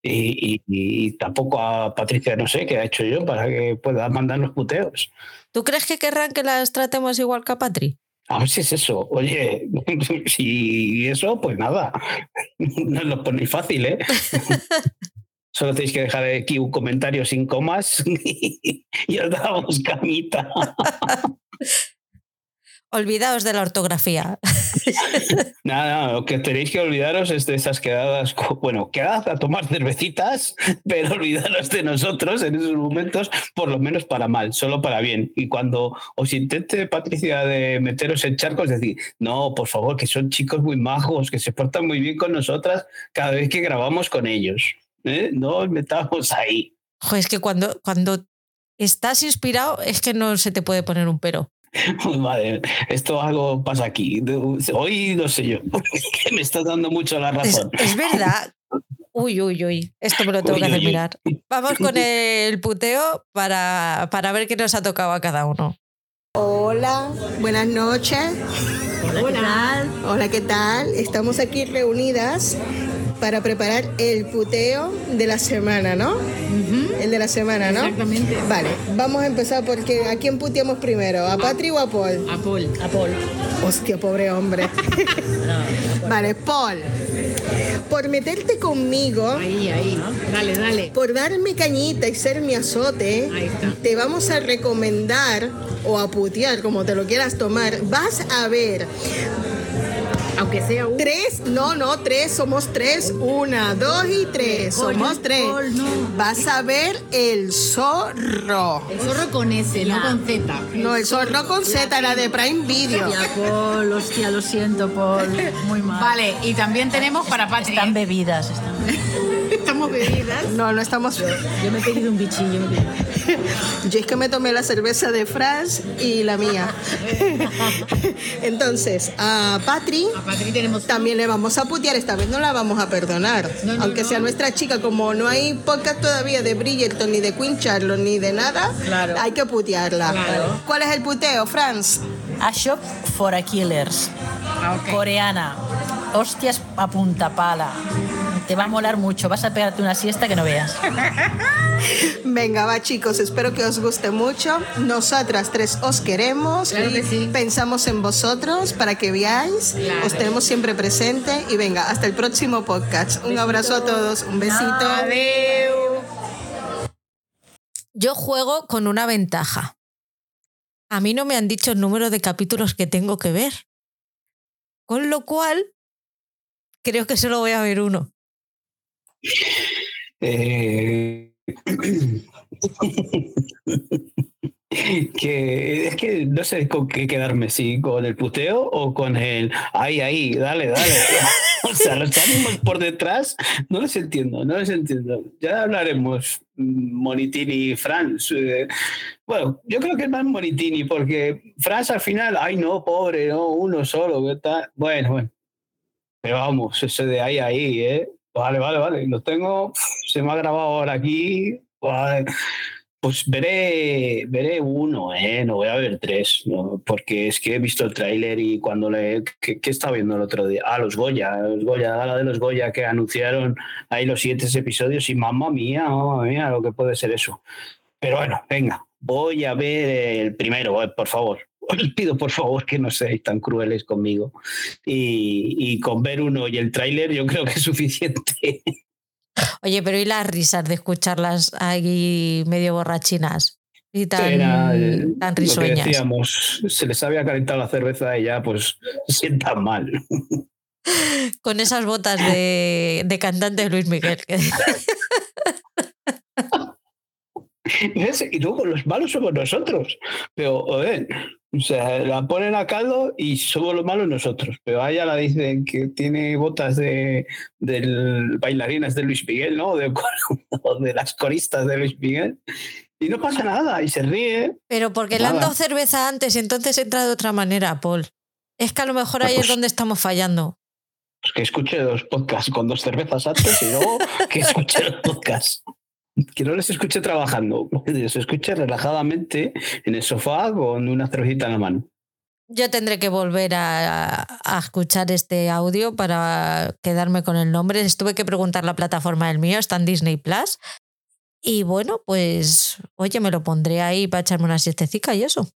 Y, tampoco a Patricia, no sé qué ha hecho yo para que pueda mandar los puteos. ¿Tú crees que querrán que las tratemos igual que a Patri? A ver si es eso. Oye, si eso, pues nada. No lo ponéis fácil, ¿eh? Solo tenéis que dejar aquí un comentario sin comas y os damos camita. Olvidaos de la ortografía. Nada, lo que tenéis que olvidaros es de esas quedadas, bueno, quedadas a tomar cervecitas, pero olvidaros de nosotros en esos momentos, por lo menos para mal, solo para bien. Y cuando os intente, Patricia, de meteros en charcos, decir, no, por favor, que son chicos muy majos, que se portan muy bien con nosotras cada vez que grabamos con ellos. ¿Eh? No os metamos ahí. Joder, es que cuando, cuando estás inspirado, es que no se te puede poner un pero. Vale, esto algo pasa aquí. Hoy no sé yo, que me estás dando mucho la razón. Es, verdad. Uy, uy, uy. Esto me lo tengo que hacer mirar. Vamos con el puteo para, para ver qué nos ha tocado a cada uno. Hola, buenas noches. Hola, ¿qué tal? Hola, ¿qué tal? Estamos aquí reunidas para preparar el puteo de la semana, ¿no? El de la semana, ¿no? Exactamente. Vale, vamos a empezar porque ¿a quién puteamos primero? ¿A Patri o a Paul? A Paul. A Paul. Hostia, pobre hombre. vale, Paul. Por meterte conmigo. Ahí, ahí. Dale, dale. Por darme cañita y ser mi azote. Ahí está. Te vamos a recomendar o a putear, como te lo quieras tomar. Vas a ver aunque sea un. Tres, no, no, tres, somos tres. Una, dos y tres. Somos tres. Vas a ver el zorro. El zorro con S, no con Z. No, el zorro con Z, la de Prime Video. Hostia, Paul, hostia, lo siento, Paul. Muy mal. Vale, y también tenemos para Patri. Están bebidas, están ¿Estamos bebidas? No, no estamos. Yo, yo me he pedido un bichillo. yo es que me tomé la cerveza de Franz y la mía. Entonces, a Patri, a Patri tenemos también le vamos a putear. Esta vez no la vamos a perdonar. No, no, Aunque no. sea nuestra chica, como no hay podcast todavía de Bridgerton, ni de Queen Charlotte, ni de nada, Claro. hay que putearla. Claro. ¿Cuál es el puteo, Franz? A Shop for a Killers. Ah, ok. Coreana. Hostias a punta pala. Te va a molar mucho. Vas a pegarte una siesta que no veas. Venga, va chicos, espero que os guste mucho. Nosotras tres os queremos Claro y que sí. pensamos en vosotros para que veáis. Claro. Os tenemos siempre presente y venga, hasta el próximo podcast. Un abrazo a todos, un besito. Adeu. Yo juego con una ventaja. A mí no me han dicho el número de capítulos que tengo que ver. Con lo cual, creo que solo voy a ver uno. Eh, que es que no sé con qué quedarme, si con el puteo o con el ahí, ahí, dale, dale. o sea, los ánimos por detrás, no les entiendo, no les entiendo. Ya hablaremos mm, Monitini y Franz. eh, bueno, yo creo que es más Monitini, porque Franz al final, ay no, pobre, no, uno solo, ¿qué tal? Bueno, bueno. Pero vamos, eso de ahí, ahí, ¿eh? Vale, vale, vale. Lo tengo, se me ha grabado ahora aquí. Vale. Pues veré, veré uno, ¿eh? No voy a ver tres, ¿no? porque es que he visto el tráiler y cuando le... ¿qué, estaba viendo el otro día? Ah, los Goya, los Goya, la de los Goya que anunciaron ahí los siete episodios y mamma mía, mamma mía, lo que puede ser eso. Pero bueno, venga, voy a ver el primero, eh, por favor. Os pido por favor que no seáis tan crueles conmigo. Y, y con ver uno y el tráiler yo creo que es suficiente. Oye, pero ¿y las risas de escucharlas ahí medio borrachinas? y tan, Era, eh, lo que risueñas. decíamos, se les había calentado la cerveza y ya pues se sientan mal. Con esas botas de, de cantante Luis Miguel. Y luego los malos somos nosotros. Pero, o sea, la ponen a caldo y somos los malos nosotros. Pero a ella la dicen que tiene botas de del bailarinas de Luis Miguel, ¿no? De, o de las coristas de Luis Miguel. Y no pasa nada, y se ríe. Pero porque le han Nada. dado cerveza antes entonces entra de otra manera, Paul. Es que a lo mejor ahí es Pues- donde estamos fallando. Pues que escuche los podcasts con dos cervezas antes y luego que escuche los podcasts. Que no les escuche trabajando, que les escuche relajadamente en el sofá con una cervecita en la mano. Yo tendré que volver a, a escuchar este audio para quedarme con el nombre. Les tuve que preguntar la plataforma del mío, está en Disney Plus. Y bueno, pues, oye, me lo pondré ahí para echarme una siestecica y eso.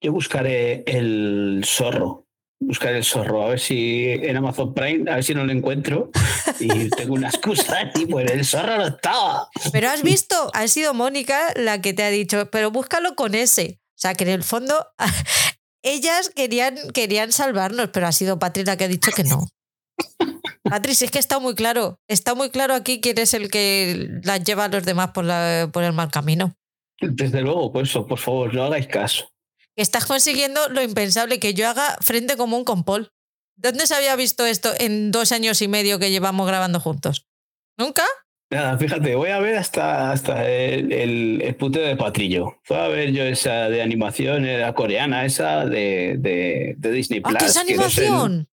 Yo buscaré el zorro. Buscaré el zorro, a ver si en Amazon Prime, a ver si no lo encuentro. Y tengo una excusa, y pues el zorro no estaba. Pero has visto, ha sido Mónica la que te ha dicho, pero búscalo con ese. O sea, que en el fondo ellas querían, querían salvarnos, pero ha sido Patri la que ha dicho que no. Patri, si es que está muy claro, está muy claro aquí quién es el que las lleva a los demás por, la, por el mal camino. Desde luego, por eso, por favor, no hagáis caso. Estás consiguiendo lo impensable, que yo haga frente común con Paul. ¿Dónde se había visto esto en dos años y medio que llevamos grabando juntos? ¿Nunca? Nada, fíjate, voy a ver hasta, hasta el, el, el puteo de Patrillo. Fue a ver yo esa de animación, la coreana, esa de, de, de Disney ¡Ah, Plus. qué es que no sé- animación!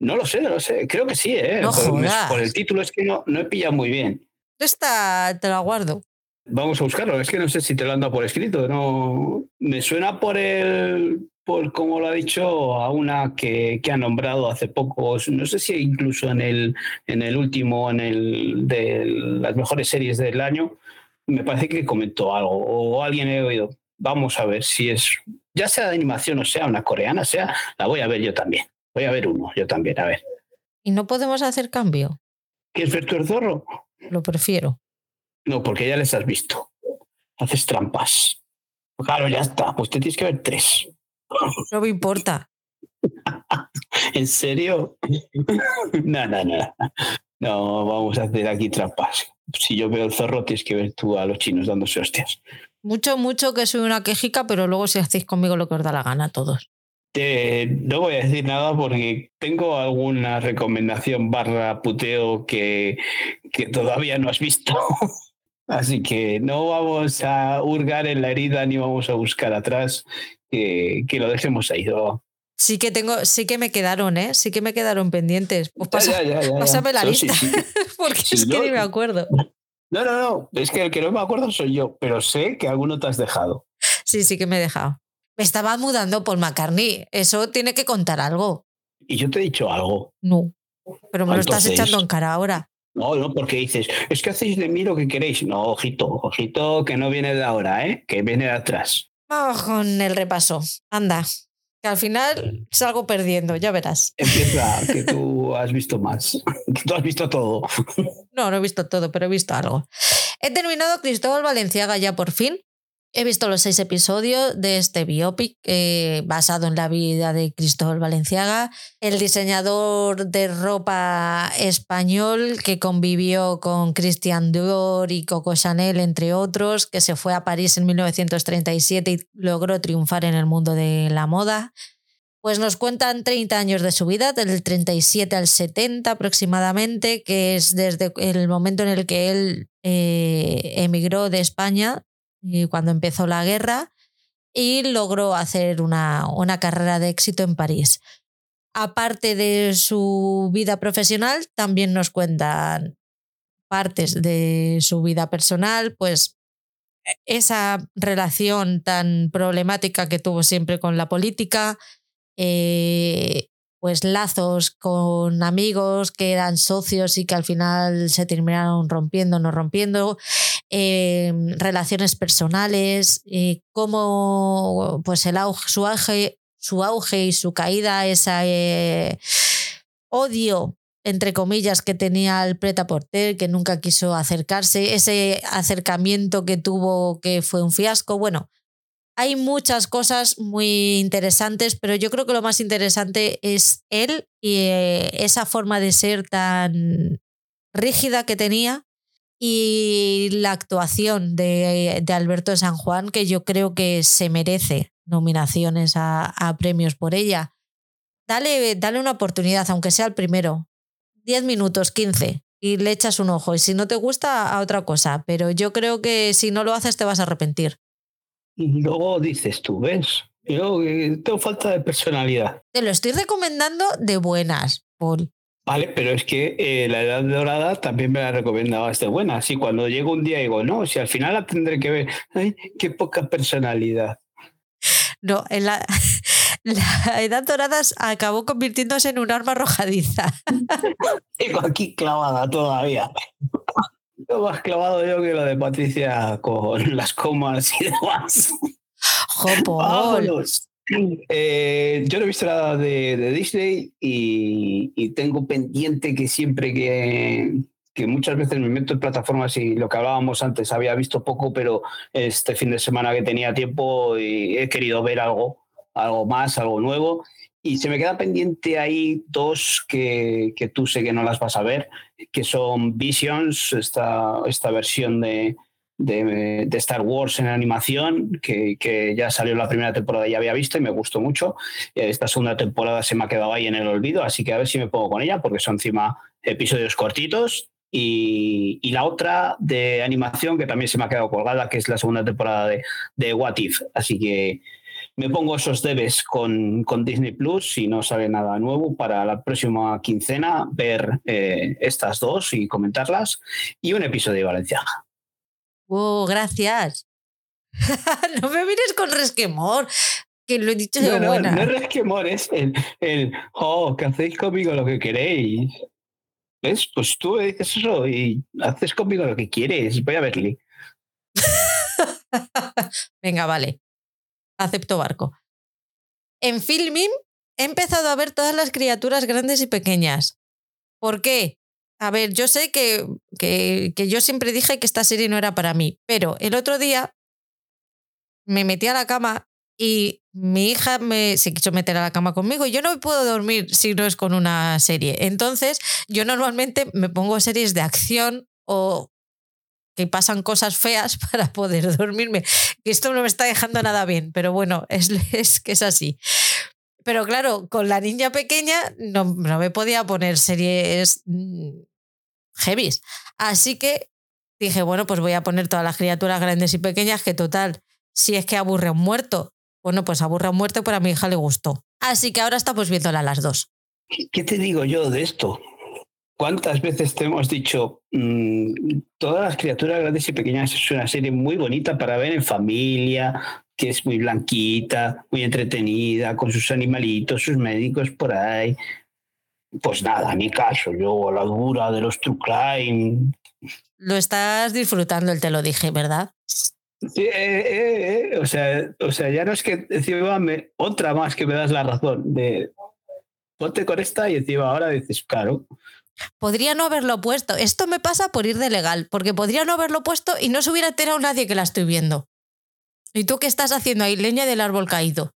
No lo sé, no lo sé. Creo que sí, ¿eh? No por, por el título es que no, no he pillado muy bien. Esta te la guardo. Vamos a buscarlo. Es que no sé si te lo han dado por escrito. No, me suena por el, por como lo ha dicho a una que, que ha nombrado hace poco. No sé si incluso en el, en el último, en el de las mejores series del año, me parece que comentó algo o alguien he oído. Vamos a ver si es, ya sea de animación o sea una coreana, sea, la voy a ver yo también. Voy a ver uno, yo también, a ver. Y no podemos hacer cambio. ¿Quieres ver tu zorro? Lo prefiero. No, porque ya les has visto. Haces trampas. Claro, ya está. Pues te tienes que ver tres. No me importa. ¿En serio? No, no, no. No, vamos a hacer aquí trampas. Si yo veo el zorro, tienes que ver tú a los chinos dándose hostias. Mucho, mucho que soy una quejica, pero luego si hacéis conmigo lo que os da la gana a todos. Eh, no voy a decir nada porque tengo alguna recomendación barra puteo que, que todavía no has visto. Así que no vamos a hurgar en la herida ni vamos a buscar atrás, que, que lo dejemos ahí. ¿no? Sí que tengo, sí que me quedaron, ¿eh? Sí que me quedaron pendientes. Pues pasa- Ya, ya, ya, ya, ya. pásame la No, lista. sí. porque Sí, es que no. ni me acuerdo. No, no, no. Es que el que no me acuerdo soy yo, pero sé que alguno te has dejado. Sí, sí que me he dejado. Me estaba mudando por McCartney. Eso tiene que contar algo. Y yo te he dicho algo. No. Pero me lo estás Entonces- echando en cara ahora. No, no, porque dices, es que hacéis de mí lo que queréis. No, ojito, ojito, que no viene de ahora, ¿eh? Que viene de atrás. Vamos con el repaso. Anda. Que al final salgo perdiendo, ya verás. Empieza, que tú has visto más. Que tú has visto todo. No, no he visto todo, pero he visto algo. He terminado Cristóbal Valenciaga ya por fin. He visto los seis episodios de este biopic eh, basado en la vida de Cristóbal Valenciaga, el diseñador de ropa español que convivió con Christian Dior y Coco Chanel, entre otros, que se fue a París en 1937 y logró triunfar en el mundo de la moda. Pues nos cuentan 30 años de su vida, del 37 al 70 aproximadamente, que es desde el momento en el que él eh, emigró de España, eh, cuando empezó la guerra, y logró hacer una, una carrera de éxito en París. Aparte de su vida profesional, también nos cuentan partes de su vida personal, pues esa relación tan problemática que tuvo siempre con la política, eh, pues lazos con amigos que eran socios y que al final se terminaron rompiendo, no rompiendo, eh, relaciones personales, eh, cómo pues el auge, su auge, su auge y su caída, ese odio entre comillas, que tenía el preta porter, que nunca quiso acercarse, ese acercamiento que tuvo que fue un fiasco. Bueno, hay muchas cosas muy interesantes, pero yo creo que lo más interesante es él y eh, esa forma de ser tan rígida que tenía y la actuación de, Alberto de San Juan, que yo creo que se merece nominaciones a, a premios por ella. Dale, dale una oportunidad, aunque sea el primero. 10 minutos, 15, y le echas un ojo. Y si no te gusta, a otra cosa. Pero yo creo que si no lo haces, te vas a arrepentir. Luego dices tú, ¿ves? Yo eh, tengo falta de personalidad. Te lo estoy recomendando de buenas, Paul. Vale, pero es que eh, la Edad Dorada también me la recomendaba de buena. Así cuando llego un día digo, no, si al final la tendré que ver, ay, qué poca personalidad. No, en la, la Edad Dorada acabó convirtiéndose en un arma arrojadiza. Tengo aquí clavada todavía. Más clavado yo que lo de Patricia con las comas y demás. Jo, Paul. Vámonos. Eh, yo no he visto nada de, de Disney y, y tengo pendiente que siempre que, que muchas veces me meto en plataformas y lo que hablábamos antes, había visto poco, pero este fin de semana que tenía tiempo y he querido ver algo, algo más, algo nuevo. Y se me queda pendiente ahí dos que, que tú sé que no las vas a ver, que son Visions, esta, esta versión de, de, Star Wars en animación, que, que, ya salió la primera temporada y ya había visto y me gustó mucho. Esta segunda temporada se me ha quedado ahí en el olvido, así que a ver si me pongo con ella, porque son encima episodios cortitos. Y, y la otra de animación, que también se me ha quedado colgada, que es la segunda temporada de, de What If. Así que me pongo esos debes con, con, Disney Plus si no sale nada nuevo para la próxima quincena, ver eh, estas dos y comentarlas. Y un episodio de Valenciaga. Oh, gracias. no me mires con resquemor, que lo he dicho de no, no, buena. No es resquemor, es el, el, oh, que hacéis conmigo lo que queréis. ¿Ves? Pues tú dices eso y haces conmigo lo que quieres. Voy a verle. Venga, vale. Acepto barco. En Filming he empezado a ver todas las criaturas grandes y pequeñas. ¿Por qué? A ver, yo sé que, que, que, yo siempre dije que esta serie no era para mí, pero el otro día me metí a la cama y mi hija me, se quiso meter a la cama conmigo yo no puedo dormir si no es con una serie. Entonces, yo normalmente me pongo series de acción o que pasan cosas feas para poder dormirme. Esto no me está dejando nada bien, pero bueno, es, es que es así. Pero claro, con la niña pequeña no, no me podía poner series heavy. Así que dije, bueno, pues voy a poner todas las criaturas grandes y pequeñas, que total, si es que aburre a un muerto, bueno, pues aburre a un muerto, pero a mi hija le gustó. Así que ahora estamos viéndola las dos. ¿Qué te digo yo de esto? ¿Cuántas veces te hemos dicho, mmm, todas las criaturas grandes y pequeñas es una serie muy bonita para ver en familia, que es muy blanquita, muy entretenida, con sus animalitos, sus médicos por ahí? Pues nada, ni caso, yo a la dura de los True Crime. Lo estás disfrutando, el te lo dije, ¿verdad? Sí, eh, eh, eh, o, sea, o sea, ya no es que encima me, otra más que me das la razón de ponte con esta y encima ahora dices, claro. Podría no haberlo puesto. Esto me pasa por ir de legal, porque podría no haberlo puesto y no se hubiera enterado nadie que la estoy viendo. ¿Y tú qué estás haciendo ahí? Leña del árbol caído.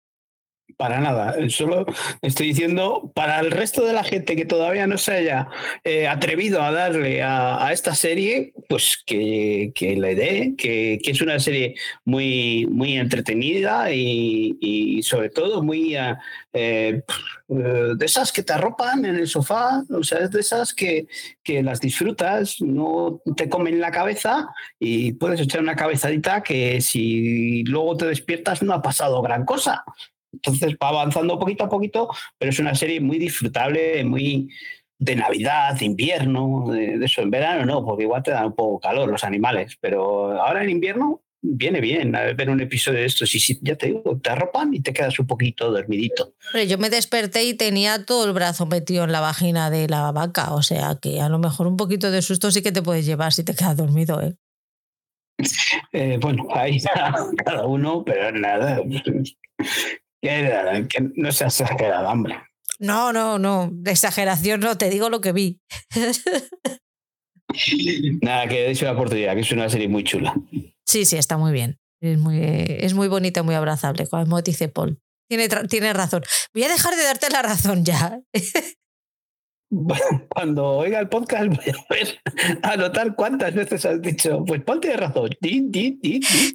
Para nada, solo estoy diciendo para el resto de la gente que todavía no se haya eh, atrevido a darle a, esta serie, pues que, que le dé, que, es una serie muy, muy entretenida y, y sobre todo muy eh, eh, de esas que te arropan en el sofá, o sea, es de esas que, que las disfrutas, no te comen la cabeza y puedes echar una cabezadita que si luego te despiertas no ha pasado gran cosa. Entonces va avanzando poquito a poquito, pero es una serie muy disfrutable, muy de Navidad, de invierno, de, de, eso. En verano no, porque igual te dan un poco calor los animales, pero ahora en invierno viene bien ver un episodio de estos y si, ya te digo, te arropan y te quedas un poquito dormidito. Pero yo me desperté y tenía todo el brazo metido en la vagina de la vaca, o sea que a lo mejor un poquito de susto sí que te puedes llevar si te quedas dormido, ¿eh? eh bueno, ahí está cada uno, pero nada. Que, que no se exagerado, hombre. No, no, no. De exageración no, te digo lo que vi. Nada, que deis una oportunidad, que es una serie muy chula. Sí, sí, está muy bien. Es muy, es muy bonita, muy abrazable, como dice Paul. Tiene, tiene razón. Voy a dejar de darte la razón ya. Cuando oiga el podcast voy a ver, a notar cuántas veces has dicho, pues Paul tiene razón.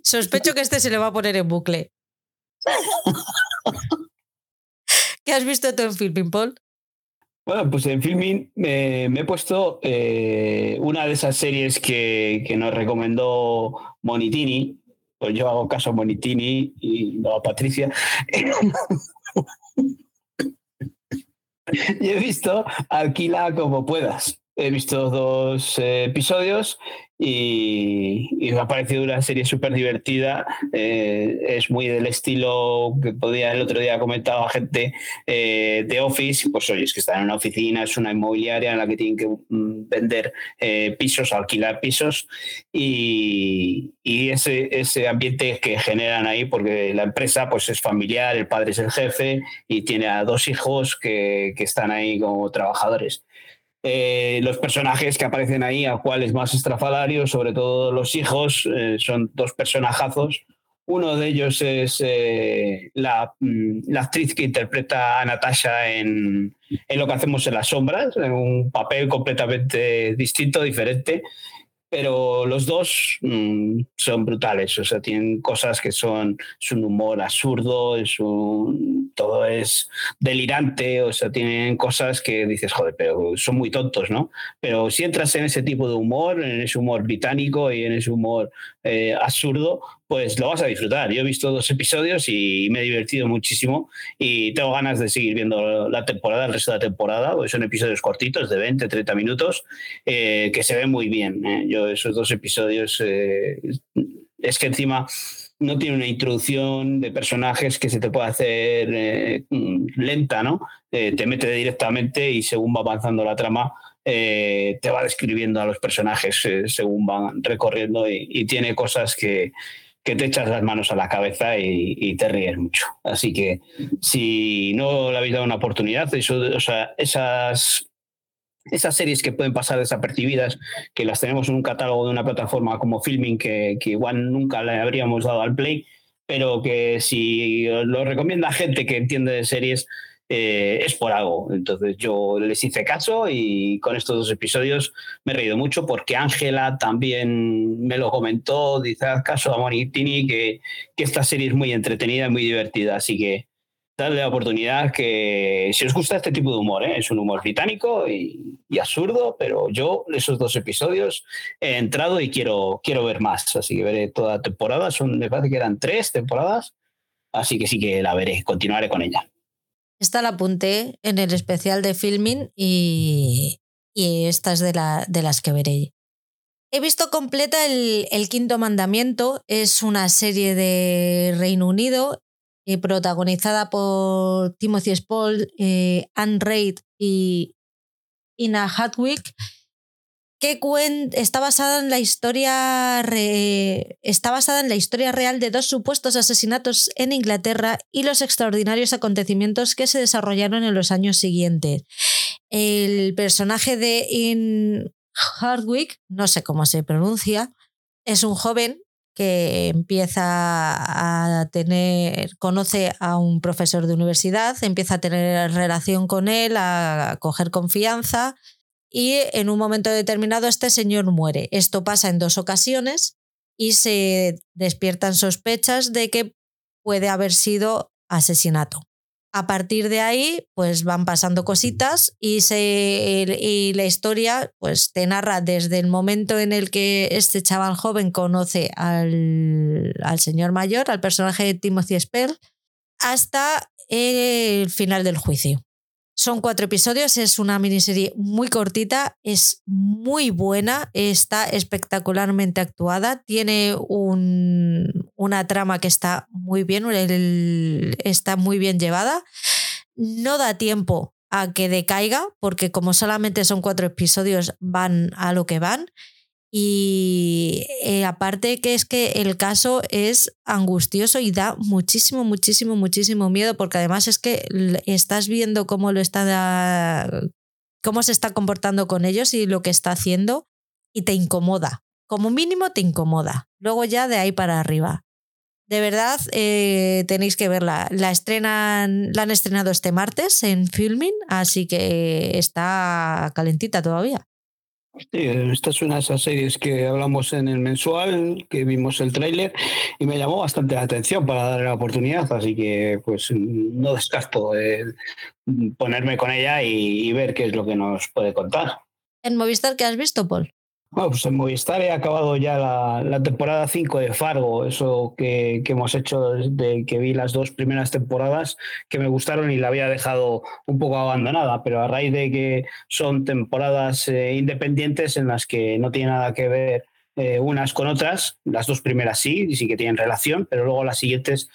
Sospecho que este se le va a poner en bucle. ¿Qué has visto tú en Filming, Paul? Bueno, pues en filming me he puesto eh, una de esas series que, que nos recomendó Monitini. Pues yo hago caso a Monitini y no a Patricia. y he visto Alquila como puedas. He visto dos eh, episodios y, me ha parecido una serie súper divertida. Eh, es muy del estilo que podía el otro día comentaba gente eh, de Office. Pues oye, es que están en una oficina, es una inmobiliaria en la que tienen que mm, vender pisos, alquilar pisos y, ese, ese ambiente que generan ahí, porque la empresa pues es familiar, el padre es el jefe y tiene a dos hijos que están ahí como trabajadores. Eh, los personajes que aparecen ahí, a cuál es más estrafalario, sobre todo los hijos, eh, son dos personajazos. Uno de ellos es eh, la, mm, la actriz que interpreta a Natasha en, en Lo que hacemos en las sombras, en un papel completamente distinto, diferente. Pero los dos mm, son brutales, o sea, tienen cosas que son, es un humor absurdo, es un, todo es delirante, o sea, tienen cosas que dices, joder, pero son muy tontos, ¿no? Pero si entras en ese tipo de humor, en ese humor británico y en ese humor eh, absurdo, pues lo vas a disfrutar. Yo he visto dos episodios y me he divertido muchísimo y tengo ganas de seguir viendo la temporada, el resto de la temporada, son episodios cortitos de 20, 30 minutos, eh, que se ven muy bien. ¿eh? Yo esos dos episodios, eh, es que encima no tiene una introducción de personajes que se te puede hacer lenta, ¿no? Te mete directamente y según va avanzando la trama, te va describiendo a los personajes según van recorriendo y tiene cosas que, que te echas las manos a la cabeza y, te ríes mucho. Así que si no le habéis dado una oportunidad, eso, esas, esas series que pueden pasar desapercibidas, que las tenemos en un catálogo de una plataforma como Filming, que, que igual nunca le habríamos dado al play, pero que si lo recomienda gente que entiende de series, eh, es por algo. Entonces yo les hice caso y con estos dos episodios me he reído mucho porque Ángela también me lo comentó, dice haz caso a Monitini que, que esta serie es muy entretenida y muy divertida, así que darle la oportunidad que si os gusta este tipo de humor, ¿eh? es un humor británico y, y, absurdo, pero yo esos dos episodios he entrado y quiero, quiero ver más, así que veré toda la temporada, son, me parece que eran tres temporadas, así que sí que la veré, continuaré con ella. Esta la apunté en el especial de filming y, y esta es de, la, de las que veré. He visto completa el, Quinto Mandamiento, es una serie de Reino Unido eh, protagonizada por Timothy Spall, eh, Anne Reid y Ina Hatwick, que está basada en la historia está basada en la historia real de dos supuestos asesinatos en Inglaterra y los extraordinarios acontecimientos que se desarrollaron en los años siguientes. El personaje de In Hardwick, no sé cómo se pronuncia, es un joven que empieza a tener, conoce a un profesor de universidad, empieza a tener relación con él, a coger confianza y en un momento determinado este señor muere. Esto pasa en dos ocasiones y se despiertan sospechas de que puede haber sido asesinato. A partir de ahí, pues van pasando cositas y, se, y la historia pues, te narra desde el momento en el que este chaval joven conoce al, al señor mayor, al personaje de Timothy Spell, hasta el final del juicio. Son cuatro episodios, es una miniserie muy cortita, es muy buena, está espectacularmente actuada, tiene un, una trama que está muy bien, está muy bien llevada. No da tiempo a que decaiga, porque como solamente son cuatro episodios, van a lo que van. Y eh, aparte que es que el caso es angustioso y da muchísimo, muchísimo, muchísimo miedo, porque además es que estás viendo cómo lo está, cómo se está comportando con ellos y lo que está haciendo, y te incomoda. Como mínimo te incomoda. Luego ya de ahí para arriba. De verdad, eh, tenéis que verla. La estrenan, la han estrenado este martes en Filming, así que está calentita todavía. Sí, esta es una de esas series que hablamos en el mensual, que vimos el tráiler y me llamó bastante la atención para darle la oportunidad, así que pues no descarto eh, ponerme con ella y, y ver qué es lo que nos puede contar. En Movistar, ¿qué has visto, Paul? Bueno, pues en Movistar he acabado ya la, temporada 5 de Fargo, eso que, hemos hecho desde que vi las dos primeras temporadas que me gustaron y la había dejado un poco abandonada, pero a raíz de que son temporadas eh, independientes en las que no tiene nada que ver eh, unas con otras, las dos primeras sí, sí que tienen relación, pero luego las siguientes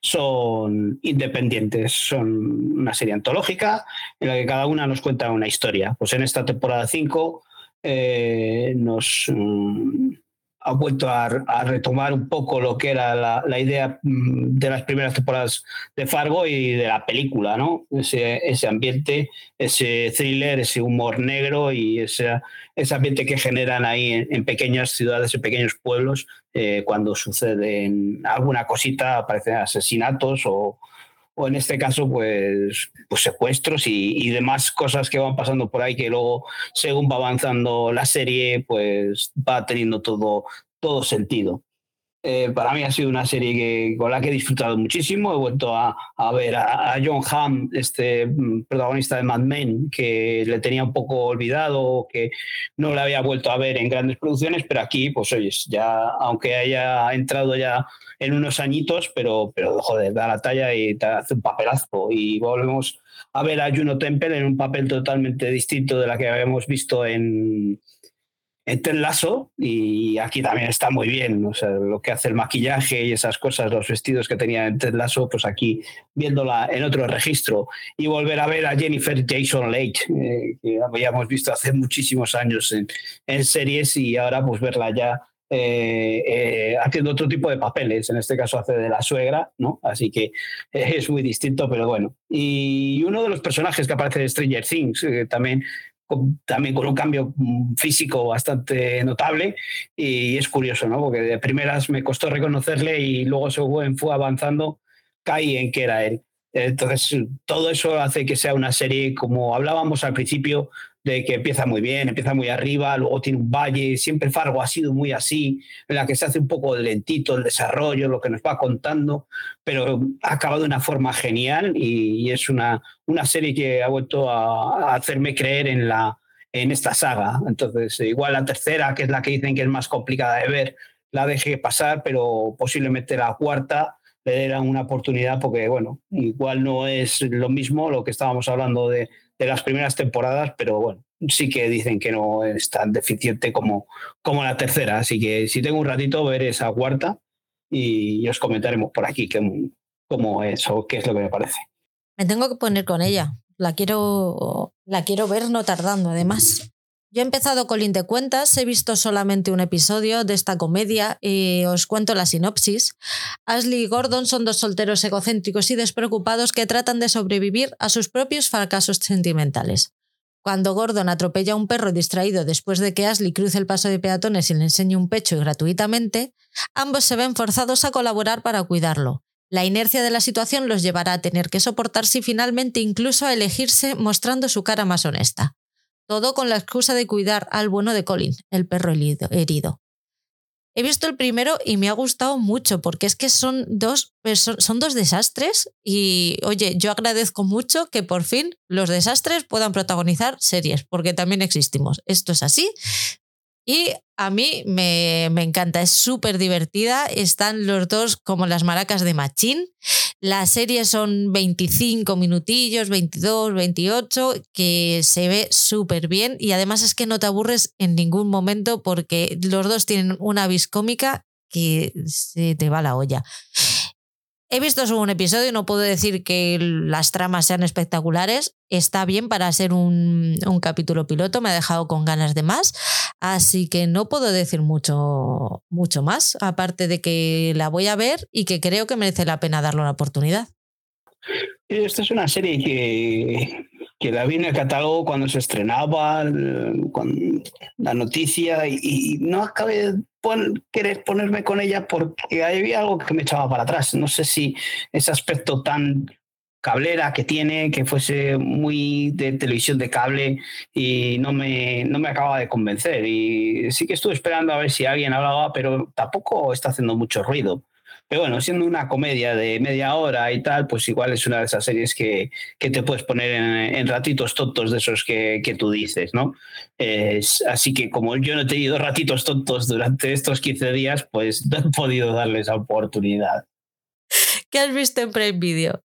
son independientes, son una serie antológica en la que cada una nos cuenta una historia. Pues en esta temporada 5 eh, nos mm, ha vuelto a, a, retomar un poco lo que era la, la, idea mm, de las primeras temporadas de Fargo y de la película, ¿no? Ese, ese ambiente, ese thriller, ese humor negro y ese, ese ambiente que generan ahí en, en pequeñas ciudades, en pequeños pueblos, eh, cuando suceden alguna cosita, aparecen asesinatos o, o en este caso, pues, pues secuestros y, y, demás cosas que van pasando por ahí que luego, según va avanzando la serie, pues va teniendo todo, todo sentido. Eh, para mí ha sido una serie que, con la que he disfrutado muchísimo. He vuelto a, ver a, a, John Hamm, este mm, protagonista de Mad Men, que le tenía un poco olvidado, que no le había vuelto a ver en grandes producciones, pero aquí, pues oyes, ya, aunque haya entrado ya en unos añitos, pero, pero joder, da la talla y hace un papelazo. Y volvemos a ver a Juno Temple en un papel totalmente distinto de la que habíamos visto en, en Ted Lasso y aquí también está muy bien, o sea, lo que hace el maquillaje y esas cosas, los vestidos que tenía en Ted Lasso, pues aquí viéndola en otro registro y volver a ver a Jennifer Jason Leigh, eh, que habíamos visto hace muchísimos años en, en series y ahora pues verla ya eh, eh, haciendo otro tipo de papeles, en este caso hace de la suegra, ¿no? Así que eh, es muy distinto, pero bueno. Y uno de los personajes que aparece de Stranger Things, eh, también, con, también con un cambio mm, físico bastante notable, y es curioso, ¿no? Porque de primeras me costó reconocerle y luego según fue avanzando, caí en que era él. Entonces, todo eso hace que sea una serie, como hablábamos al principio, de que empieza muy bien, empieza muy arriba, luego tiene un valle, siempre Fargo ha sido muy así, en la que se hace un poco lentito el desarrollo, lo que nos va contando, pero ha acabado de una forma genial y, y es una, una serie que ha vuelto a, a, hacerme creer en, la, en esta saga. Entonces, igual la tercera, que es la que dicen que es más complicada de ver, la dejé pasar, pero posiblemente la cuarta le dieran una oportunidad porque, bueno, igual no es lo mismo lo que estábamos hablando de, de las primeras temporadas, pero bueno, sí que dicen que no es tan deficiente como, como la tercera. Así que si tengo un ratito, veré esa cuarta y, os comentaremos por aquí cómo, cómo es o qué es lo que me parece. Me tengo que poner con ella. La quiero, la quiero ver no tardando, además. Yo he empezado con de Cuentas, he visto solamente un episodio de esta comedia y os cuento la sinopsis. Ashley y Gordon son dos solteros egocéntricos y despreocupados que tratan de sobrevivir a sus propios fracasos sentimentales. Cuando Gordon atropella a un perro distraído después de que Ashley cruce el paso de peatones y le enseñe un pecho y gratuitamente, ambos se ven forzados a colaborar para cuidarlo. La inercia de la situación los llevará a tener que soportarse y finalmente incluso a elegirse mostrando su cara más honesta. Todo con la excusa de cuidar al bueno de Colin, el perro herido. He visto el primero y me ha gustado mucho porque es que son dos, son dos desastres y oye, yo agradezco mucho que por fin los desastres puedan protagonizar series porque también existimos. Esto es así. Y a mí me, me encanta, es súper divertida. Están los dos como las maracas de Machín. La serie son 25 minutillos, 22, 28, que se ve súper bien y además es que no te aburres en ningún momento porque los dos tienen una vis cómica que se te va la olla. He visto solo un episodio, no puedo decir que las tramas sean espectaculares. Está bien para ser un, un, capítulo piloto, me ha dejado con ganas de más. Así que no puedo decir mucho, mucho más, aparte de que la voy a ver y que creo que merece la pena darle una oportunidad. Esta es una serie que, que la vi en el catálogo cuando se estrenaba, con la noticia, y, no acabé de querer ponerme con ella porque había algo que me echaba para atrás. No sé si ese aspecto tan cablera que tiene, que fuese muy de televisión de cable y no me, no me acaba de convencer. Y sí que estuve esperando a ver si alguien hablaba, pero tampoco está haciendo mucho ruido. Pero bueno, siendo una comedia de media hora y tal, pues igual es una de esas series que, que te puedes poner en, ratitos tontos de esos que, que tú dices, ¿no? así que como yo no he tenido ratitos tontos durante estos 15 días, pues no he podido darles esa oportunidad. ¿Qué has visto en Prime Video?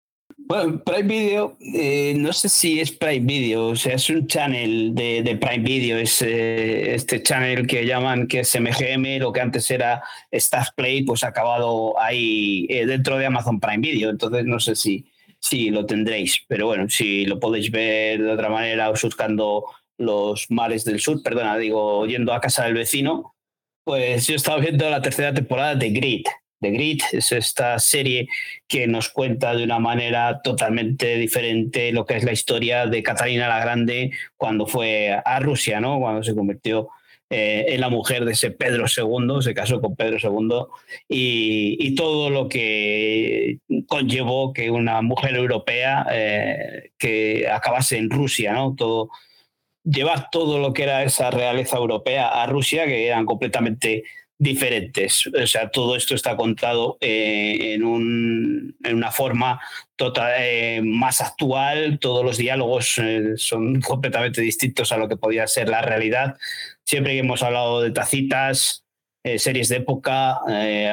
Bueno, Prime Video, eh, no sé si es Prime Video, o sea, es un channel de, de Prime Video, es eh, este channel que llaman que es MGM, lo que antes era Staff Play, pues ha acabado ahí eh, dentro de Amazon Prime Video, entonces no sé si, si lo tendréis, pero bueno, si lo podéis ver de otra manera o buscando los mares del sur, perdona, digo, yendo a casa del vecino, pues yo estaba viendo la tercera temporada de Grid, The Grid, es esta serie que nos cuenta de una manera totalmente diferente lo que es la historia de Catalina la Grande cuando fue a Rusia, ¿no? cuando se convirtió eh, en la mujer de ese Pedro II, se casó con Pedro II, y, todo lo que conllevó que una mujer europea eh, que acabase en Rusia, ¿no? Todo, llevar todo lo que era esa realeza europea a Rusia, que eran completamente diferentes. O sea, todo esto está contado eh, en, un, en, una forma total, eh, más actual, todos los diálogos eh, son completamente distintos a lo que podía ser la realidad. Siempre que hemos hablado de tacitas, series de época,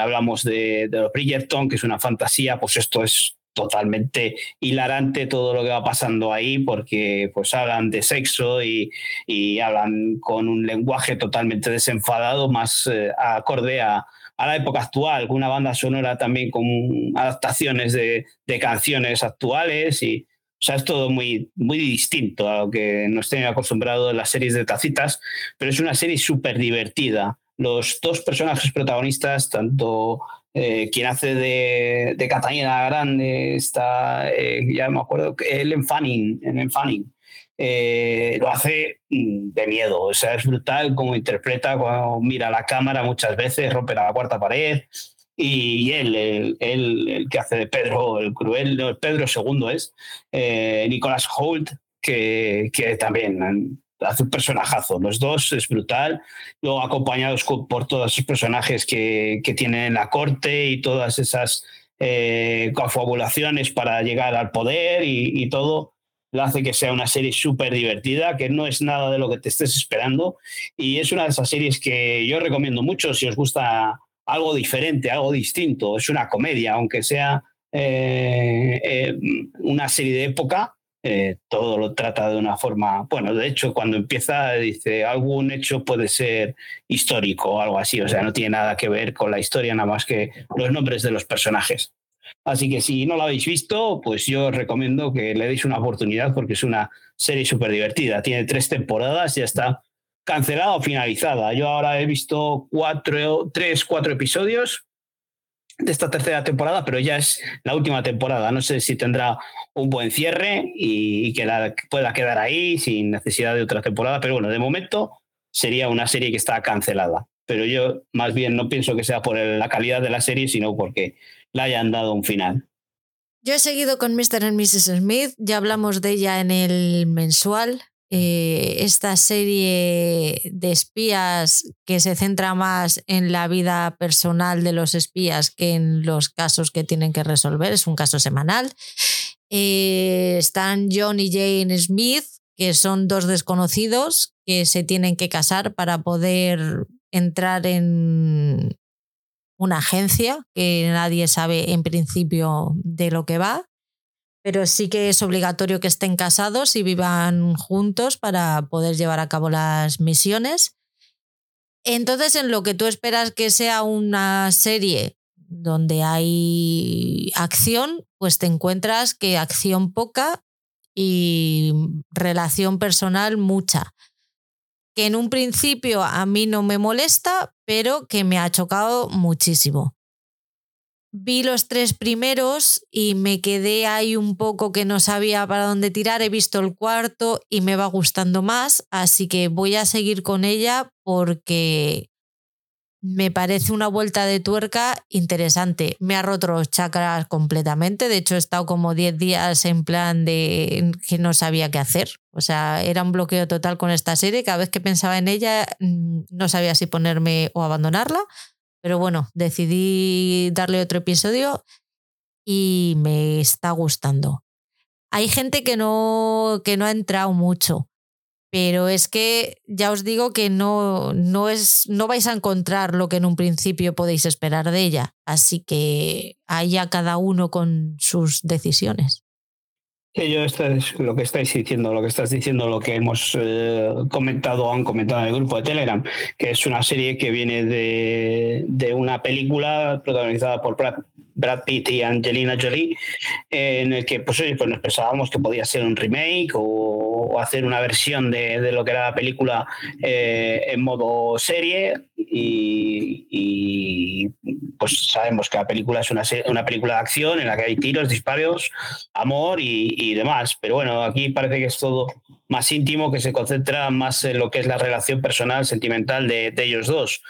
hablamos de, de Bridgerton, que es una fantasía, pues esto es totalmente hilarante todo lo que va pasando ahí porque pues hablan de sexo y, y hablan con un lenguaje totalmente desenfadado más eh, acorde a, a, la época actual, con una banda sonora también con adaptaciones de, de, canciones actuales y o sea, es todo muy, muy distinto a lo que nos tienen acostumbrado en las series de tacitas, pero es una serie súper divertida. Los dos personajes protagonistas, tanto eh, quien hace de, de Catalina Grande está, eh, ya me acuerdo, Ellen Fanning, Ellen Fanning. Eh, lo hace mm, de miedo, o sea, es brutal como interpreta cuando mira la cámara muchas veces, rompe la cuarta pared. Y él, el, el que hace de Pedro el Cruel, no, Pedro II es, Nicolas Holt, que, que también hace un personajazo. Los dos es brutal. Luego acompañados por todos esos personajes que, que tienen la corte y todas esas eh, para llegar al poder y, y, todo, lo hace que sea una serie súper divertida, que no es nada de lo que te estés esperando. Y es una de esas series que yo recomiendo mucho si os gusta algo diferente, algo distinto. Es una comedia, aunque sea eh, eh, una serie de época eh, todo lo trata de una forma, bueno, de hecho cuando empieza dice algún hecho puede ser histórico o algo así, o sea, no tiene nada que ver con la historia nada más que los nombres de los personajes. Así que si no lo habéis visto, pues yo os recomiendo que le deis una oportunidad porque es una serie súper divertida. Tiene tres temporadas, ya está cancelada o finalizada. Yo ahora he visto cuatro, tres, cuatro episodios de esta tercera temporada, pero ya es la última temporada. No sé si tendrá un buen cierre y, que pueda quedar ahí sin necesidad de otra temporada, pero bueno, de momento sería una serie que está cancelada. Pero yo más bien no pienso que sea por la calidad de la serie, sino porque la hayan dado un final. Yo he seguido con Mr. and Mrs. Smith, ya hablamos de ella en el mensual, eh, esta serie de espías que se centra más en la vida personal de los espías que en los casos que tienen que resolver. Es un caso semanal. Eh, están John y Jane Smith, que son dos desconocidos que se tienen que casar para poder entrar en una agencia que nadie sabe en principio de lo que va pero sí que es obligatorio que estén casados y vivan juntos para poder llevar a cabo las misiones. Entonces, en lo que tú esperas que sea una serie donde hay acción, pues te encuentras que acción poca y relación personal mucha. Que en un principio a mí no me molesta, pero que me ha chocado muchísimo. Vi los tres primeros y me quedé ahí un poco que no sabía para dónde tirar. He visto el cuarto y me va gustando más, así que voy a seguir con ella porque me parece una vuelta de tuerca interesante. Me ha roto los chakras completamente. De hecho, he estado como 10 días en plan de que no sabía qué hacer. O sea, era un bloqueo total con esta serie. Cada vez que pensaba en ella, mm, no sabía si ponerme o abandonarla. Pero bueno, decidí darle otro episodio y me está gustando. Hay gente que no, que no ha entrado mucho, pero es que ya os digo que no, no, es, no vais a encontrar lo que en un principio podéis esperar de ella. Así que haya cada uno con sus decisiones. Yo esto es lo que estáis diciendo, lo que estás diciendo, lo que hemos eh, comentado o han comentado en el grupo de Telegram, que es una serie que viene de, de una película protagonizada por Brad, Brad Pitt y Angelina Jolie, en el que pues, pues nos pensábamos que podía ser un remake o, o hacer una versión de, de, lo que era la película eh, en modo serie y, pues sabemos que la película es una, una película de acción en la que hay tiros, disparos, amor y, y demás, pero bueno, aquí parece que es todo más íntimo, que se concentra más en lo que es la relación personal, sentimental de, de ellos dos.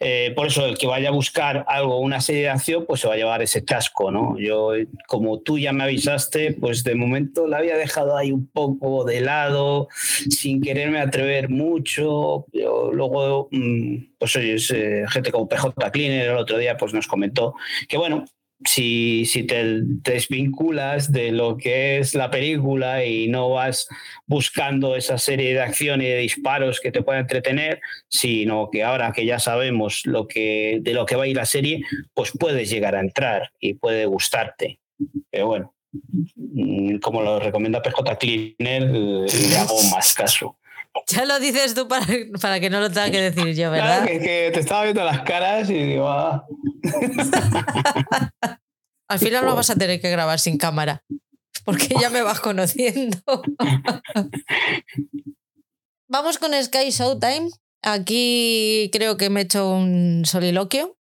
Eh, por eso el que vaya a buscar algo, una serie de acción, pues se va a llevar ese casco, ¿no? Yo, como tú ya me avisaste, pues de momento la había dejado ahí un poco de lado, sin quererme atrever mucho. Yo, luego, pues oye, gente como PJ Cleaner el otro día pues nos comentó que bueno, si, si te, desvinculas de lo que es la película y no vas buscando esa serie de acciones y de disparos que te puedan entretener, sino que ahora que ya sabemos lo que, de lo que va a ir la serie, pues puedes llegar a entrar y puede gustarte. Pero bueno, mm, como lo recomienda PJ Cleaner, le hago más caso. Ya lo dices tú para, para, que no lo tenga que decir yo, ¿verdad? Claro, que, que te estaba viendo las caras y digo, ah. Al final lo vas a tener que grabar sin cámara, porque ya me vas conociendo. Vamos con Sky Showtime. Aquí creo que me he hecho un soliloquio.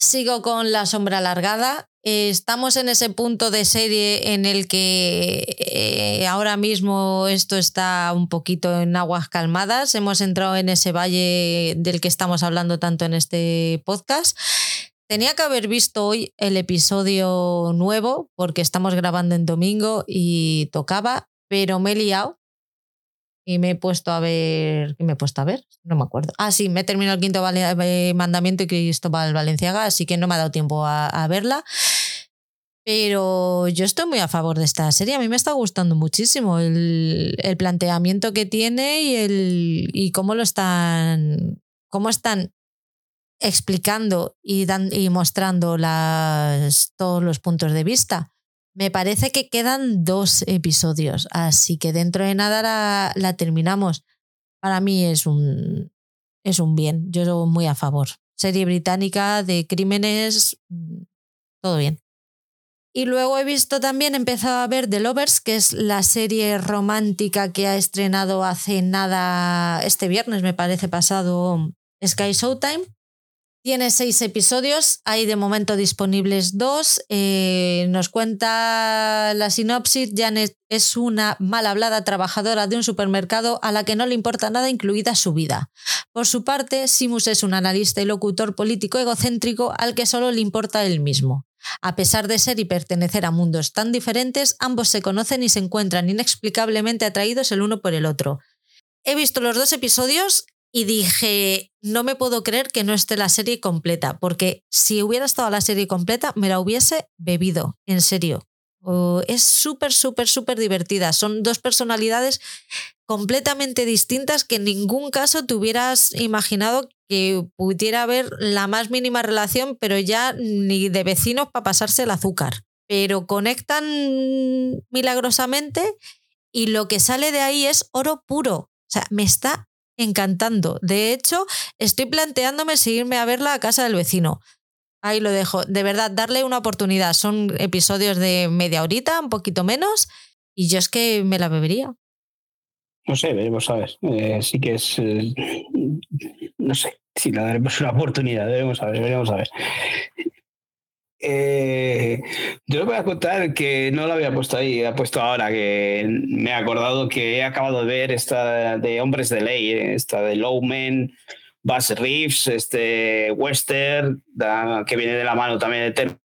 Sigo con La Sombra Alargada. Estamos en ese punto de serie en el que eh, ahora mismo esto está un poquito en aguas calmadas. Hemos entrado en ese valle del que estamos hablando tanto en este podcast. Tenía que haber visto hoy el episodio nuevo porque estamos grabando en domingo y tocaba, pero me he liado y me he puesto a ver. ¿Qué me he puesto a ver? No me acuerdo. Ah, sí, me he terminado el quinto mandamiento y Cristóbal Valenciaga, así que no me ha dado tiempo a, a, verla. Pero yo estoy muy a favor de esta serie. A mí me está gustando muchísimo el, planteamiento que tiene y, el, y cómo lo están. cómo están explicando y, dan, y mostrando las, todos los puntos de vista. Me parece que quedan dos episodios, así que dentro de nada la, la terminamos. Para mí es un, es un bien, yo soy muy a favor. Serie británica de crímenes, mm, todo bien. Y luego he visto también, he empezado a ver The Lovers, que es la serie romántica que ha estrenado hace nada, este viernes me parece pasado, Sky Showtime. Tiene seis episodios, hay de momento disponibles dos. Eh, nos cuenta la sinopsis, Janet es una mal hablada trabajadora de un supermercado a la que no le importa nada, incluida su vida. Por su parte, Simus es un analista y locutor político egocéntrico al que solo le importa él mismo. A pesar de ser y pertenecer a mundos tan diferentes, ambos se conocen y se encuentran inexplicablemente atraídos el uno por el otro. He visto los dos episodios y dije, no me puedo creer que no esté la serie completa, porque si hubiera estado la serie completa, me la hubiese bebido, en serio. Es súper, súper, súper divertida. Son dos personalidades completamente distintas que en ningún caso te hubieras imaginado que pudiera haber la más mínima relación, pero ya ni de vecinos para pasarse el azúcar. Pero conectan milagrosamente y lo que sale de ahí es oro puro. O sea, me está encantando. De hecho, estoy planteándome seguirme a verla a casa del vecino. Ahí lo dejo. De verdad, darle una oportunidad. Son episodios de media horita, un poquito menos, y yo es que me la bebería. No sé, veremos ver. Eh, sí que es. eh, no sé, si le daremos una oportunidad, veremos a ver, veremos a ver. Eh, yo os voy a contar que no lo había puesto ahí, he puesto ahora que me he acordado que he acabado de ver esta de Hombres de Ley, eh, esta de Lowman, Bass Reeves, este western, que viene de la mano también de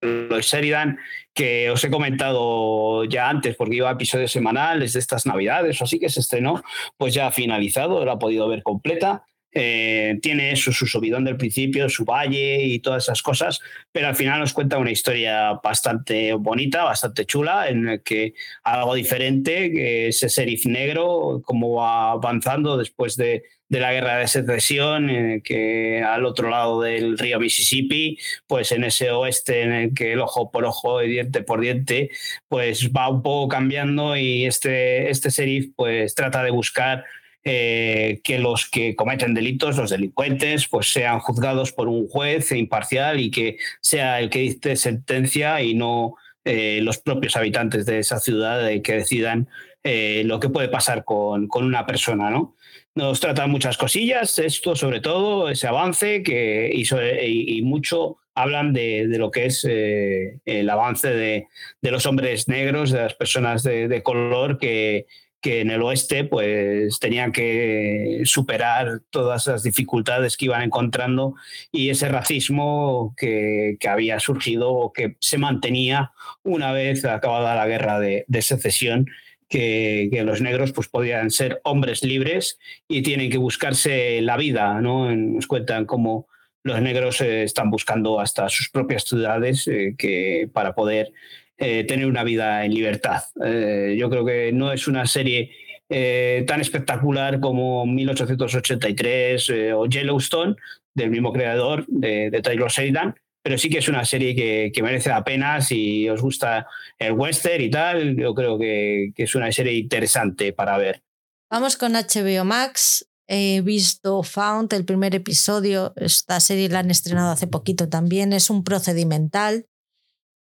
Taylor Sheridan, que os he comentado ya antes porque iba a episodios semanales de estas navidades o así que se estrenó, pues ya ha finalizado, la ha podido ver completa. Eh, tiene eso, su subidón del principio, su valle y todas esas cosas, pero al final nos cuenta una historia bastante bonita, bastante chula, en el que algo diferente, ese sheriff negro, cómo va avanzando después de, de la guerra de secesión, el que al otro lado del río Mississippi, pues en ese oeste en el que el ojo por ojo y diente por diente, pues va un poco cambiando y este, este sheriff pues trata de buscar eh, que los que cometen delitos, los delincuentes, pues sean juzgados por un juez imparcial y que sea el que dicte sentencia y no eh, los propios habitantes de esa ciudad que decidan eh, lo que puede pasar con, con una persona, ¿no? Nos trata muchas cosillas, esto sobre todo, ese avance que, y, y- mucho hablan de, de lo que es el avance de, de los hombres negros, de las personas de, de color que, que en el oeste pues tenían que superar todas las dificultades que iban encontrando y ese racismo que, que había surgido o que se mantenía una vez acabada la guerra de, de secesión que, que los negros pues podían ser hombres libres y tienen que buscarse la vida, ¿no? Nos cuentan cómo los negros eh, están buscando hasta sus propias ciudades eh, que, para poder eh, tener una vida en libertad. Eh, yo creo que no es una serie eh, tan espectacular como 1883 eh, o Yellowstone, del mismo creador de, de Taylor Sheridan, pero sí que es una serie que, que merece la pena si os gusta el western y tal. Yo creo que, que es una serie interesante para ver. Vamos con HBO Max. He visto Found, el primer episodio. Esta serie la han estrenado hace poquito también. Es un procedimental.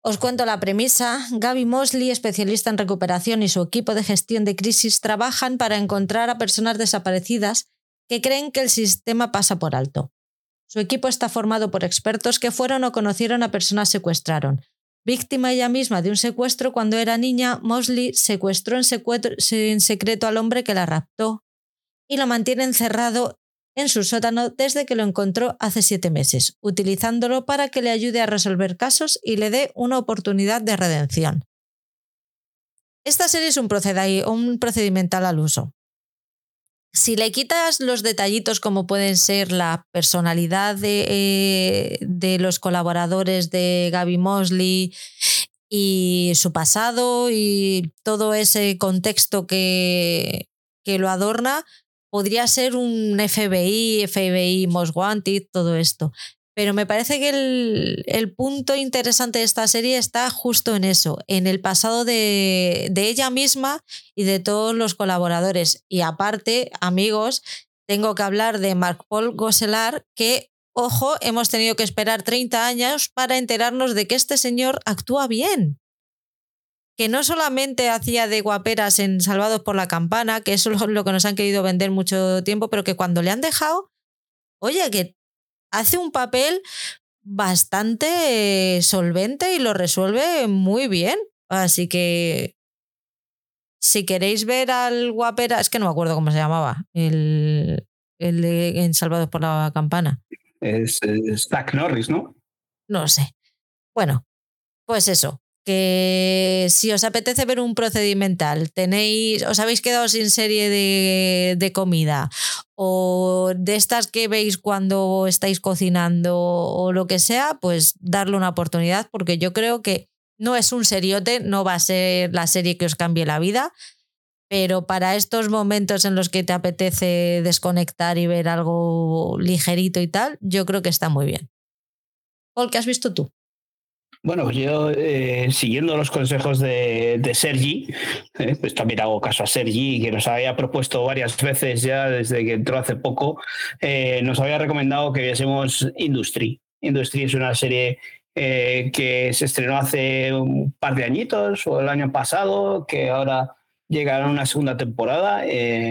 Os cuento la premisa. Gaby Mosley, especialista en recuperación, y su equipo de gestión de crisis trabajan para encontrar a personas desaparecidas que creen que el sistema pasa por alto. Su equipo está formado por expertos que fueron o conocieron a personas secuestraron. Víctima ella misma de un secuestro cuando era niña, Mosley secuestró en, en secreto al hombre que la raptó y lo mantiene encerrado en su sótano desde que lo encontró hace siete meses, utilizándolo para que le ayude a resolver casos y le dé una oportunidad de redención. Esta serie es un, un procedimental al uso. Si le quitas los detallitos como pueden ser la personalidad de, eh, de los colaboradores de Gaby Mosley y su pasado y todo ese contexto que, que lo adorna, podría ser un FBI, FBI Most Wanted, todo esto. Pero me parece que el, el punto interesante de esta serie está justo en eso, en el pasado de, de ella misma y de todos los colaboradores. Y aparte, amigos, tengo que hablar de Marc Paul Gosselaar, que, ojo, hemos tenido que esperar 30 años para enterarnos de que este señor actúa bien. Que no solamente hacía de guaperas en Salvados por la Campana, que eso es lo que nos han querido vender mucho tiempo, pero que cuando le han dejado, oye, que hace un papel bastante solvente y lo resuelve muy bien. Así que si queréis ver al guapera, es que no me acuerdo cómo se llamaba, el, el de en Salvados por la Campana. Es, es Zach Norris, ¿no? No sé. Bueno, pues eso, que si os apetece ver un procedimental, tenéis, os habéis quedado sin serie de, de comida o de estas que veis cuando estáis cocinando o lo que sea, pues darle una oportunidad porque yo creo que no es un seriote, no va a ser la serie que os cambie la vida, pero para estos momentos en los que te apetece desconectar y ver algo ligerito y tal, yo creo que está muy bien. Paul, ¿qué has visto tú? Bueno, yo eh, siguiendo los consejos de, Sergi, eh, pues también hago caso a Sergi, que nos había propuesto varias veces ya desde que entró hace poco, eh, nos había recomendado que viésemos Industry. Industry es una serie que se estrenó hace un par de añitos o el año pasado, que ahora llega una segunda temporada.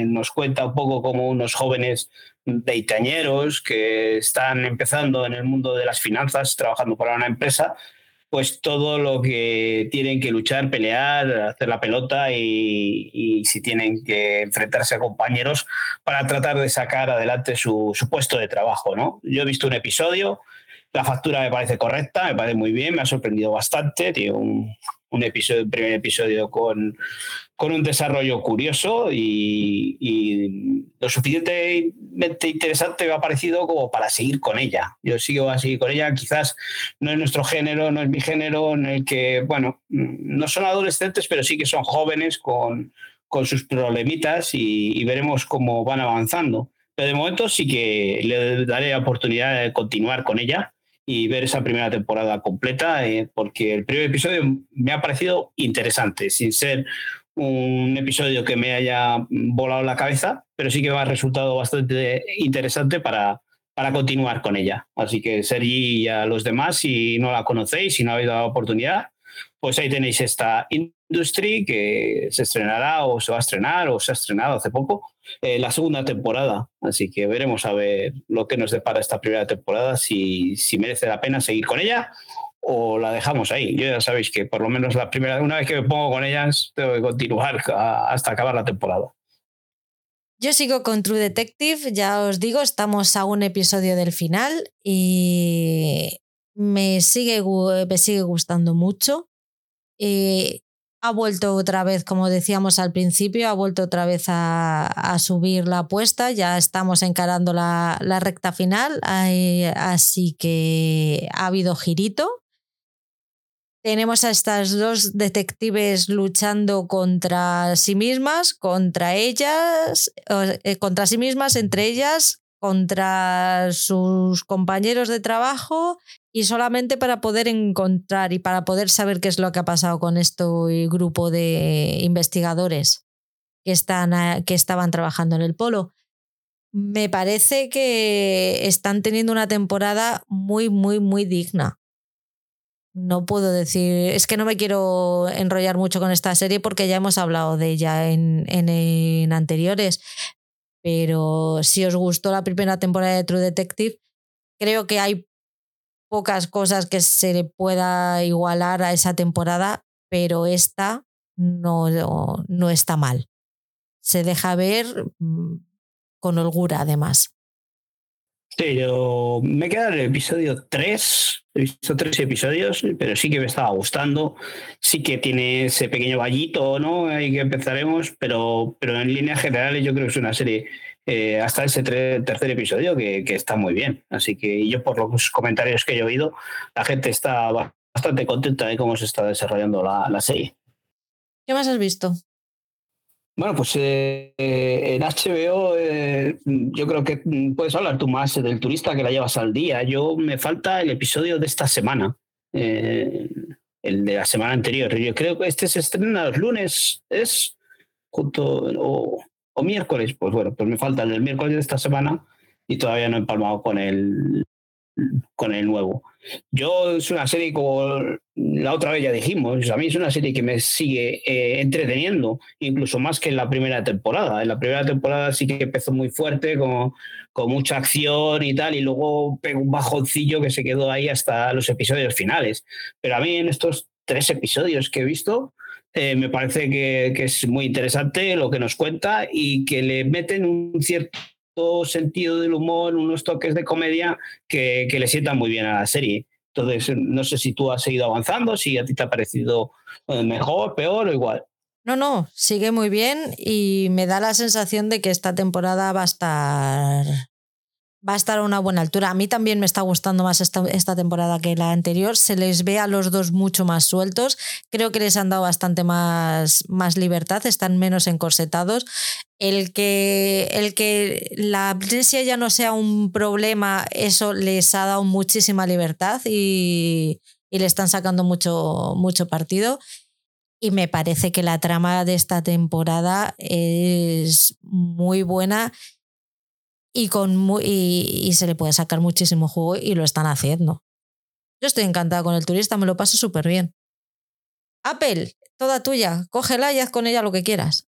Nos cuenta un poco como unos jóvenes deitañeros que están empezando en el mundo de las finanzas, trabajando para una empresa, pues todo lo que tienen que luchar, pelear, hacer la pelota y, si tienen que enfrentarse a compañeros para tratar de sacar adelante su, puesto de trabajo. ¿no? Yo he visto un episodio, la factura me parece correcta, me parece muy bien, me ha sorprendido bastante, tiene un, un episodio, primer episodio con, con un desarrollo curioso y, y, lo suficientemente interesante me ha parecido como para seguir con ella. Yo sigo así con ella, quizás no es nuestro género, no es mi género, en el que, bueno, no son adolescentes, pero sí que son jóvenes con, con sus problemitas y, y veremos cómo van avanzando. Pero de momento sí que le daré la oportunidad de continuar con ella y ver esa primera temporada completa, eh, porque el primer episodio me ha parecido interesante, sin ser un episodio que me haya volado la cabeza, pero sí que me ha resultado bastante interesante para, para continuar con ella. Así que Sergi y a los demás, si no la conocéis, si no habéis dado oportunidad, pues ahí tenéis esta Industry que se estrenará o se va a estrenar o se ha estrenado hace poco eh, la segunda temporada. Así que veremos a ver lo que nos depara esta primera temporada, si, si merece la pena seguir con ella o la dejamos ahí. Yo ya sabéis que por lo menos la primera, una vez que me pongo con ellas, tengo que continuar hasta acabar la temporada. Yo sigo con True Detective, ya os digo, estamos a un episodio del final y me sigue, me sigue gustando mucho. Ha vuelto otra vez, como decíamos al principio, ha vuelto otra vez a, subir la apuesta, ya estamos encarando la, recta final, así que ha habido girito. Tenemos a estas dos detectives luchando contra sí mismas, contra ellas, eh, contra sí mismas, entre ellas, contra sus compañeros de trajo y solamente para poder encontrar y para poder saber qué es lo que ha pasado con este grupo de investigadores que, están, que estaban trabajando en el polo. Me parece que están teniendo una temporada muy, muy, muy digna. No puedo decir, es que no me quiero enrollar mucho con esta serie porque ya hemos hablado de ella en, en anteriores, pero si os gustó la primera temporada de True Detective, creo que hay pocas cosas que se le pueda igualar a esa temporada, pero esta no, no, está mal. Se deja ver mm, con holgura, además. Yo me queda el episodio 3. He visto tres episodios, pero sí que me estaba gustando. Sí que tiene ese pequeño vallito, ¿no? Ahí que empezaremos, pero, pero en líneas generales yo creo que es una serie eh, hasta ese tercer episodio que, está muy bien. Así que yo por los comentarios que he oído, la gente está bastante contenta de cómo se está desarrollando la, la serie. ¿Qué más has visto? Bueno, pues eh, en HBO eh, yo creo que puedes hablar tú más del turista que la llevas al día. Yo me falta el episodio de esta semana, eh, el de la semana anterior. Yo creo que este se estrena los lunes, es junto o, o miércoles. Pues bueno, pues me falta el del miércoles de esta semana y todavía no he empalmado con el con el nuevo. Yo es una serie como la otra vez ya dijimos, a mí es una serie que me sigue eh, entreteniendo, incluso más que en la primera temporada. En la primera temporada sí que empezó muy fuerte, con, con mucha acción y tal, y luego pegó un bajoncillo que se quedó ahí hasta los episodios finales. Pero a mí en estos tres episodios que he visto, eh, me parece que, que, es muy interesante lo que nos cuenta y que le meten un cierto sentido del humor, unos toques de comedia que, que le sientan muy bien a la serie. Entonces, no sé si tú has seguido avanzando, si a ti te ha parecido eh, mejor, peor o igual. No, no, sigue muy bien y me da la sensación de que esta temporada va a estar va a estar a una buena altura. A mí también me está gustando más esta, esta, temporada que la anterior. Se les ve a los dos mucho más sueltos. Creo que les han dado bastante más, más libertad, están menos encorsetados. El que, el que la amnesia ya no sea un problema, eso les ha dado muchísima libertad y, y le están sacando mucho, mucho partido. Y me parece que la trama de esta temporada es muy buena y, con, y, se le puede sacar muchísimo jugo y lo están haciendo. Yo estoy encantada con el turista, me lo paso súper bien. Apple, toda tuya, cógela y haz con ella lo que quieras.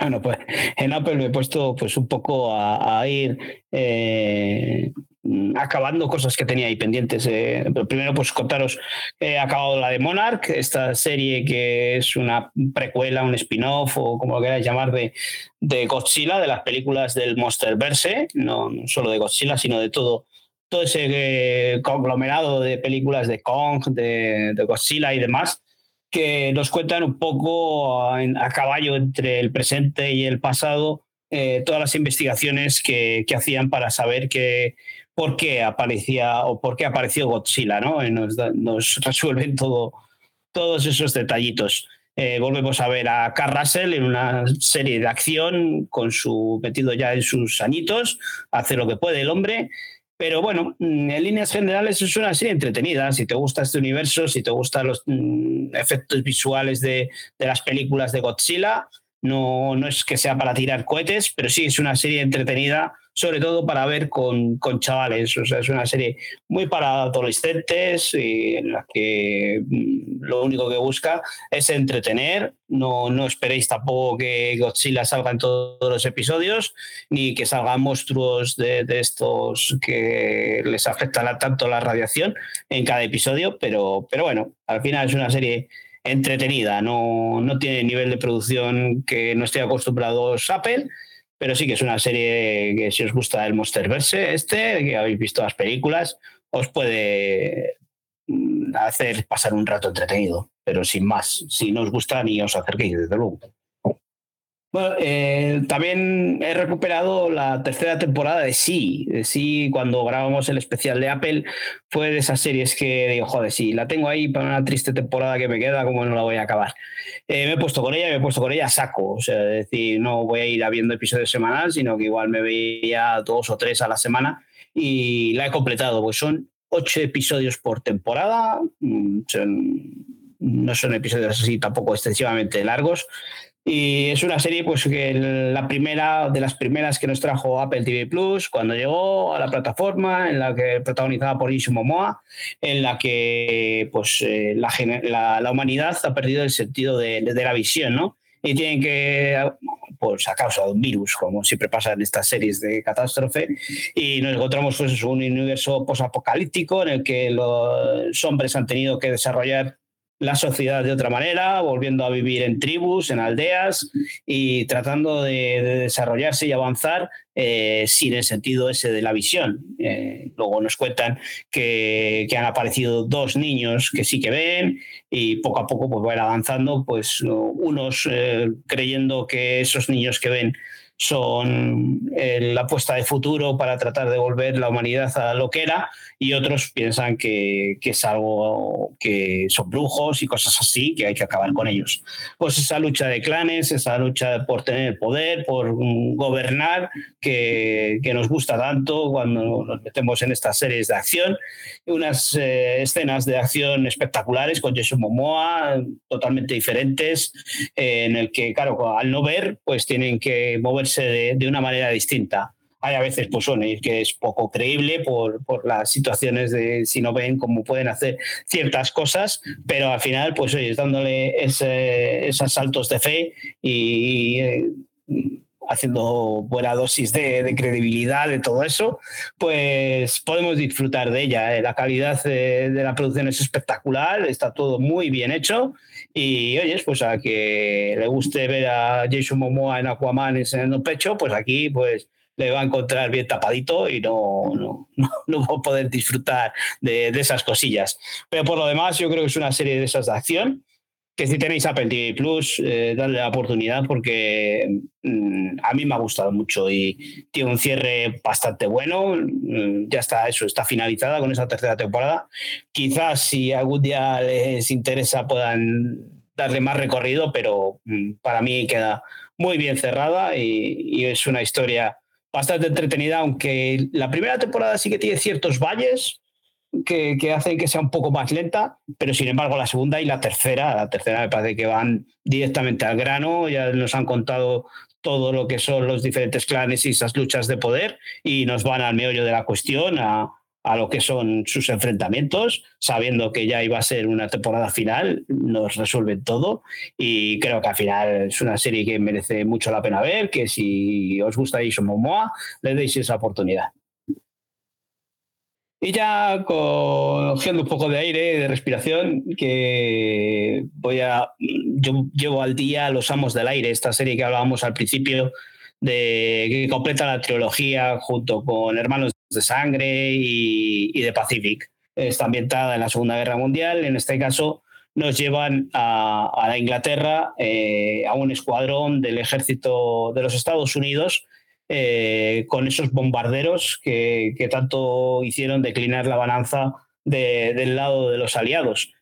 Bueno, pues en Apple me he puesto pues un poco a, ir eh, acabando cosas que tenía ahí pendientes. eh. Pero primero, pues contaros, he acabado la de Monarch, esta serie que es una precuela, un spin-off o como lo queráis llamar de, de Godzilla, de las películas del Monsterverse, no, no solo de Godzilla, sino de todo, todo ese eh, conglomerado de películas de Kong, de, de Godzilla y demás que nos cuentan un poco a, a caballo entre el presente y el pasado eh, todas las investigaciones que, que hacían para saber que, por qué aparecía o por qué apareció Godzilla, ¿no? Da- nos resuelven todo, todos esos detallitos. Eh, volvemos a ver a Carl Russell en una serie de acción con su metido ya en sus añitos, hace lo que puede el hombre. Pero bueno, mm, en líneas generales es una serie entretenida. Si te gusta este universo, si te gustan los mm, efectos visuales de, de las películas de Godzilla, no, no es que sea para tirar cohetes, pero sí es una serie entretenida, sobre todo para ver con, con chavales. O sea, es una serie muy para adolescentes y en la que mm, lo único que busca es entretener. No, no esperéis tampoco que Godzilla salga en todos los episodios, ni que salgan monstruos de, de estos que les afecta tanto la radiación en cada episodio, pero, pero bueno, al final es una serie entretenida, no, no tiene nivel de producción que no estoy acostumbrado Apple, pero sí que es una serie que si os gusta el Monsterverse este, que habéis visto las películas, os puede mm, hacer pasar un rato entretenido, pero sin más, si no os gusta ni os acerquéis, desde luego. Bueno, eh, también he recuperado la tercera temporada de Sí. Sí, cuando grabamos el especial de Apple, fue de esas series que digo, joder, sí, la tengo ahí para una triste temporada que me queda, como no la voy a acabar. Eh, me he puesto con ella, me he puesto con ella a saco. O sea, es decir, no voy a ir habiendo episodios semanales, sino que igual me veía dos o tres a la semana y la he completado, pues son ocho episodios por temporada. mm, son- no son episodios así tampoco excesivamente largos. Y es una serie, pues que la primera de las primeras que nos trajo Apple TV Plus cuando llegó a la plataforma, en la que protagonizada por Jason Momoa, en la que pues eh, la, la- la humanidad ha perdido el sentido de, de la visión, ¿no? Y tienen que, pues a causa de un virus, como siempre pasa en estas series de catástrofe, y nos encontramos pues un universo posapocalíptico en el que los hombres han tenido que desarrollar la sociedad de otra manera, volviendo a vivir en tribus, en aldeas y tratando de, de desarrollarse y avanzar eh, sin el sentido ese de la visión. Eh, luego nos cuentan que, que han aparecido dos niños que sí que ven y poco a poco pues van avanzando, pues unos eh, creyendo que esos niños que ven son eh, la apuesta de futuro para tratar de volver la humanidad a lo que era y otros piensan que, que, es algo que son brujos y cosas así, que hay que acabar con ellos. Pues esa lucha de clanes, esa lucha por tener poder, por gobernar, que, que, nos gusta tanto cuando nos metemos en estas series de acción, unas eh, escenas de acción espectaculares con Jason Momoa, totalmente diferentes, eh, en el que, claro, al no ver, pues tienen que de, una manera distinta hay a veces pues bueno, que es poco creíble por, por, las situaciones de si no ven cómo pueden hacer ciertas cosas, pero al final pues oye, dándole esos saltos de fe y eh, haciendo buena dosis de, credibilidad de todo eso, pues podemos disfrutar de ella. ¿eh? La calidad de, de, la producción es espectacular, está todo muy bien hecho y oyes, pues a que le guste ver a Jason Momoa en Aquaman enseñando pecho, pues aquí pues le va a encontrar bien tapadito y no, no, no, no va a poder disfrutar de, de, esas cosillas. Pero por lo demás, yo creo que es una serie de esas de acción que si tenéis Apple TV Plus, eh, la oportunidad porque mm, a mí me ha gustado mucho y tiene un cierre bastante bueno. Mm, ya está, eso está finalizada con esa tercera temporada. Quizás si algún día les interesa puedan darle más recorrido, pero mm, para mí queda muy bien cerrada y es una historia bastante entretenida, aunque la primera temporada sí que tiene ciertos valles que, hacen que sea un poco más lenta, pero sin embargo la segunda y la tercera, la tercera me parece que van directamente al grano, ya nos han contado todo lo que son los diferentes clanes y esas luchas de poder y nos van al meollo de la cuestión, a, a lo que son sus enfrentamientos, sabiendo que ya iba a ser una temporada final, nos resuelven todo y creo que al final es una serie que merece mucho la pena ver, que si os gusta Jason Momoa, le deis esa oportunidad. Y ya cogiendo un poco de aire, de respiración, que voy a. Yo llevo al día Los Amos del Aire, esta serie que hablábamos al principio, de que completa la trilogía junto con Hermanos de Sangre y, de Pacific. Está ambientada en la Segunda Guerra Mundial. En este caso, nos llevan a, la Inglaterra, eh, a un escuadrón del ejército de los Estados Unidos eh, con esos bombarderos que, tanto hicieron declinar la balanza del lado de los aliados.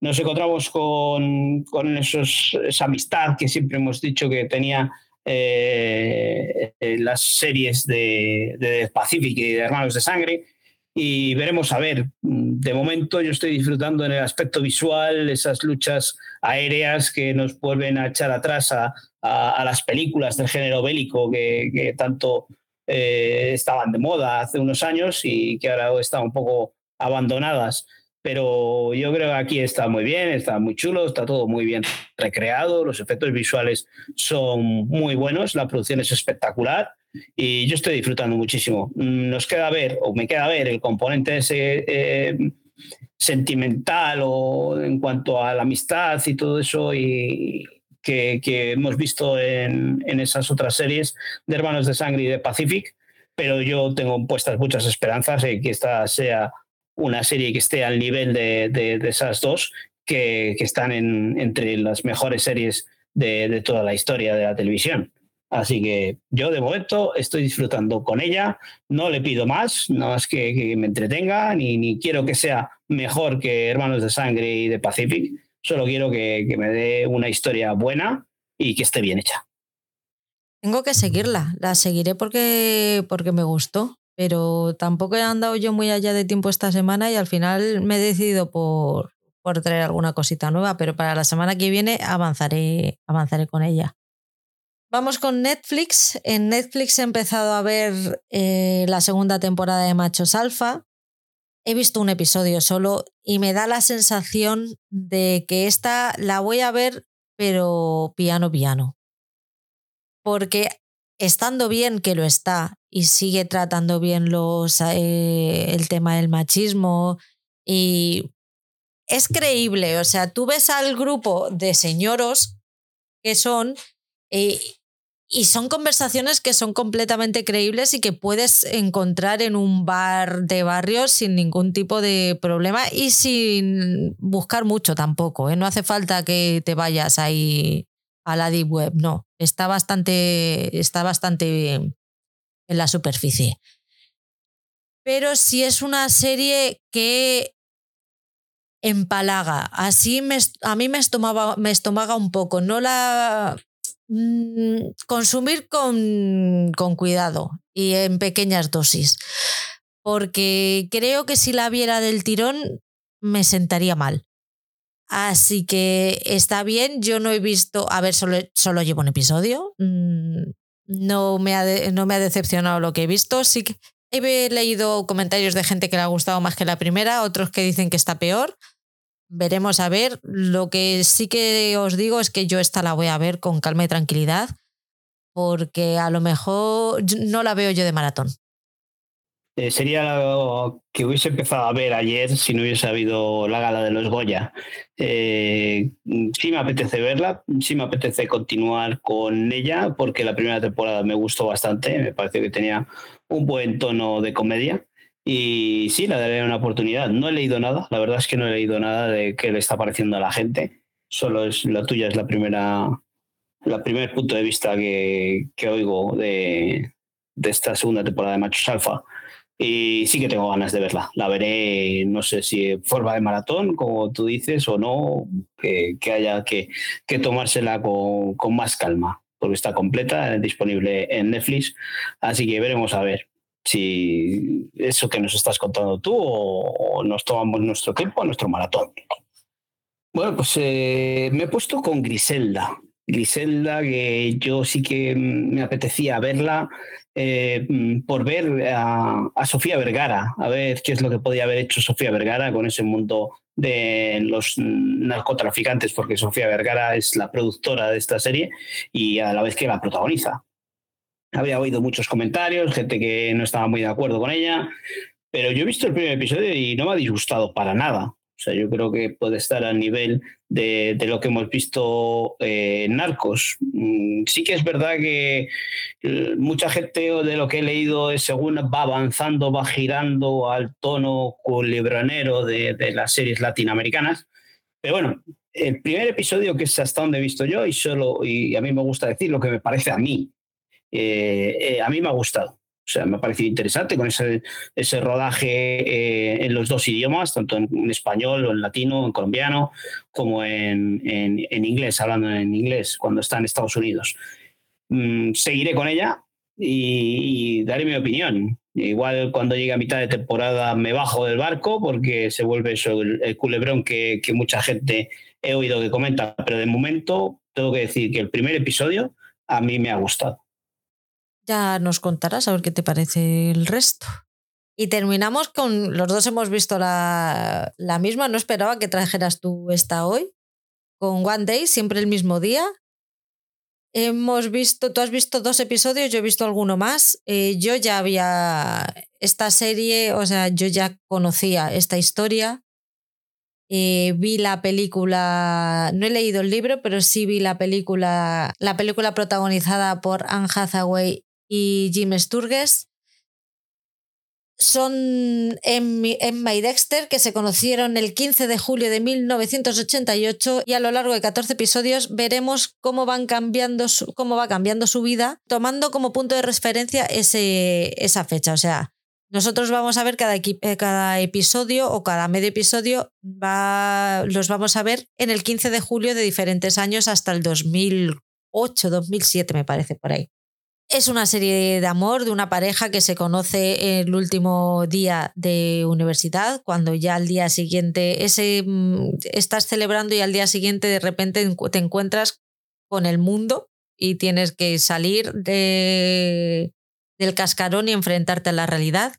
Nos encontramos con, esos, esa amistad que siempre hemos dicho que tenía eh, las series de, de Pacific y de Hermanos de Sangre, y veremos a ver. De momento yo estoy disfrutando en el aspecto visual, esas luchas aéreas que nos vuelven a echar atrás a, a, las películas del género bélico que, tanto eh, estaban de moda hace unos años y que ahora están un poco abandonadas. Pero yo creo que aquí está muy bien, está muy chulo, está todo muy bien recreado, los efectos visuales son muy buenos, la producción es espectacular y yo estoy disfrutando muchísimo. Nos queda ver, o me queda ver, el componente ese eh, sentimental o en cuanto a la amistad y todo eso y, que, hemos visto en, esas otras series de Hermanos de Sangre y de Pacific, pero yo tengo puestas muchas esperanzas en que esta sea una serie que esté al nivel de, esas dos, que, están entre las mejores series de, toda la historia de la televisión. Así que yo de momento estoy disfrutando con ella, no le pido más, no es que, me entretenga, ni, ni, quiero que sea mejor que Hermanos de Sangre y de Pacific, Solo quiero que, me dé una historia buena y que esté bien hecha. Tengo que seguirla, la seguiré porque, porque me gustó, pero tampoco he andado yo muy allá de tiempo esta semana y al final me he decidido por, por traer alguna cosita nueva, pero para la semana que viene avanzaré, avanzaré con ella. Vamos con Netflix. En Netflix he empezado a ver eh, la segunda temporada de Machos Alfa he visto un episodio solo y me da la sensación de que esta la voy a ver, pero piano piano. Porque estando bien que lo está y sigue tratando bien los, eh, el tema del machismo y es creíble, o sea, tú ves al grupo de señoros que son eh, y son conversaciones que son completamente creíbles y que puedes encontrar en un bar de barrio sin ningún tipo de problema y sin buscar mucho tampoco. ¿eh? No hace falta que te vayas ahí a la deep web, no. Está bastante, está bastante en la superficie. Pero si es una serie que empalaga. Así me, a mí me estomaga, me estomaga un poco. No la Mm, consumir con, con cuidado y en pequeñas dosis, porque creo que si la viera del tirón me sentaría mal. Así que está bien, yo no he visto, a ver, solo, solo llevo un episodio, mm, no me, ha no me ha decepcionado lo que he visto, sí que he leído comentarios de gente que le ha gustado más que la primera, otros que dicen que está peor, veremos a ver. Lo que sí que os digo es que yo esta la voy a ver con calma y tranquilidad, porque a lo mejor no la veo yo de maratón. Eh, sería lo que hubiese empezado a ver ayer si no hubiese habido la gala de los Goya. Eh, sí me apetece verla, sí me apetece continuar con ella, porque la primera temporada me gustó bastante, me pareció que tenía un buen tono de comedia. Y sí, le daré una oportunidad. No he leído nada, la verdad es que no he leído nada de qué le está pareciendo a la gente. Solo es la tuya, es la primera, la primer punto de vista que, que oigo de, de, esta segunda temporada de Machos Alfa. Y sí que tengo ganas de verla. La veré, no sé si en forma de maratón, como tú dices, o no, que, que haya que, que tomársela con, con más calma, porque está completa, disponible en Netflix. Así que veremos a ver si eso que nos estás contando tú o, nos tomamos nuestro tiempo, nuestro maratón. Bueno, pues eh, me he puesto con Griselda. Griselda, que yo sí que me apetecía verla eh, por ver a, a, Sofía Vergara, a ver qué es lo que podía haber hecho Sofía Vergara con ese mundo de los narcotraficantes, porque Sofía Vergara es la productora de esta serie y a la vez que la protagoniza. Había oído muchos comentarios, gente que no estaba muy de acuerdo con ella, pero yo he visto el primer episodio y no me ha disgustado para nada. O sea, yo creo que puede estar al nivel de, de lo que hemos visto eh, en Narcos. Mm, sí que es verdad que eh, mucha gente de lo que he leído es según va avanzando, va girando al tono culebronero de, de las series latinoamericanas. Pero bueno, el primer episodio, que es hasta donde he visto yo, y solo, y a mí me gusta decir lo que me parece a mí, eh, a mí me ha gustado. O sea, me ha parecido interesante con ese, ese rodaje eh, en los dos idiomas, tanto en, en, español o en latino, en colombiano, como en, en, en, inglés, hablando en inglés, cuando está en Estados Unidos. Mm, seguiré con ella y, y, daré mi opinión. Igual cuando llegue a mitad de temporada me bajo del barco porque se vuelve eso, el, el culebrón que, que mucha gente he oído que comenta, pero de momento tengo que decir que el primer episodio a mí me ha gustado. Ya nos contarás a ver qué te parece el resto. Y terminamos con, los dos hemos visto la, la misma, no esperaba que trajeras tú esta hoy, con One Day, siempre el mismo día. Hemos visto, tú has visto dos episodios, yo he visto alguno más. Eh, yo ya había esta serie, o sea, yo ya conocía esta historia. Eh, vi la película, no he leído el libro, pero sí vi la película, la película protagonizada por Anne Hathaway y Jim Sturges. Son Emma y Dexter, que se conocieron el 15 de julio de 1988 y a lo largo de 14 episodios veremos cómo, van cambiando cómo va cambiando su vida, tomando como punto de referencia ese, esa fecha. O sea, nosotros vamos a ver cada, cada episodio o cada medio episodio, va, los vamos a ver en el 15 de julio de diferentes años hasta el 2008, 2007 me parece por ahí. Es una serie de amor de una pareja que se conoce el último día de universidad, cuando ya al día siguiente ese, estás celebrando y al día siguiente de repente te encuentras con el mundo y tienes que salir de, del cascarón y enfrentarte a la realidad.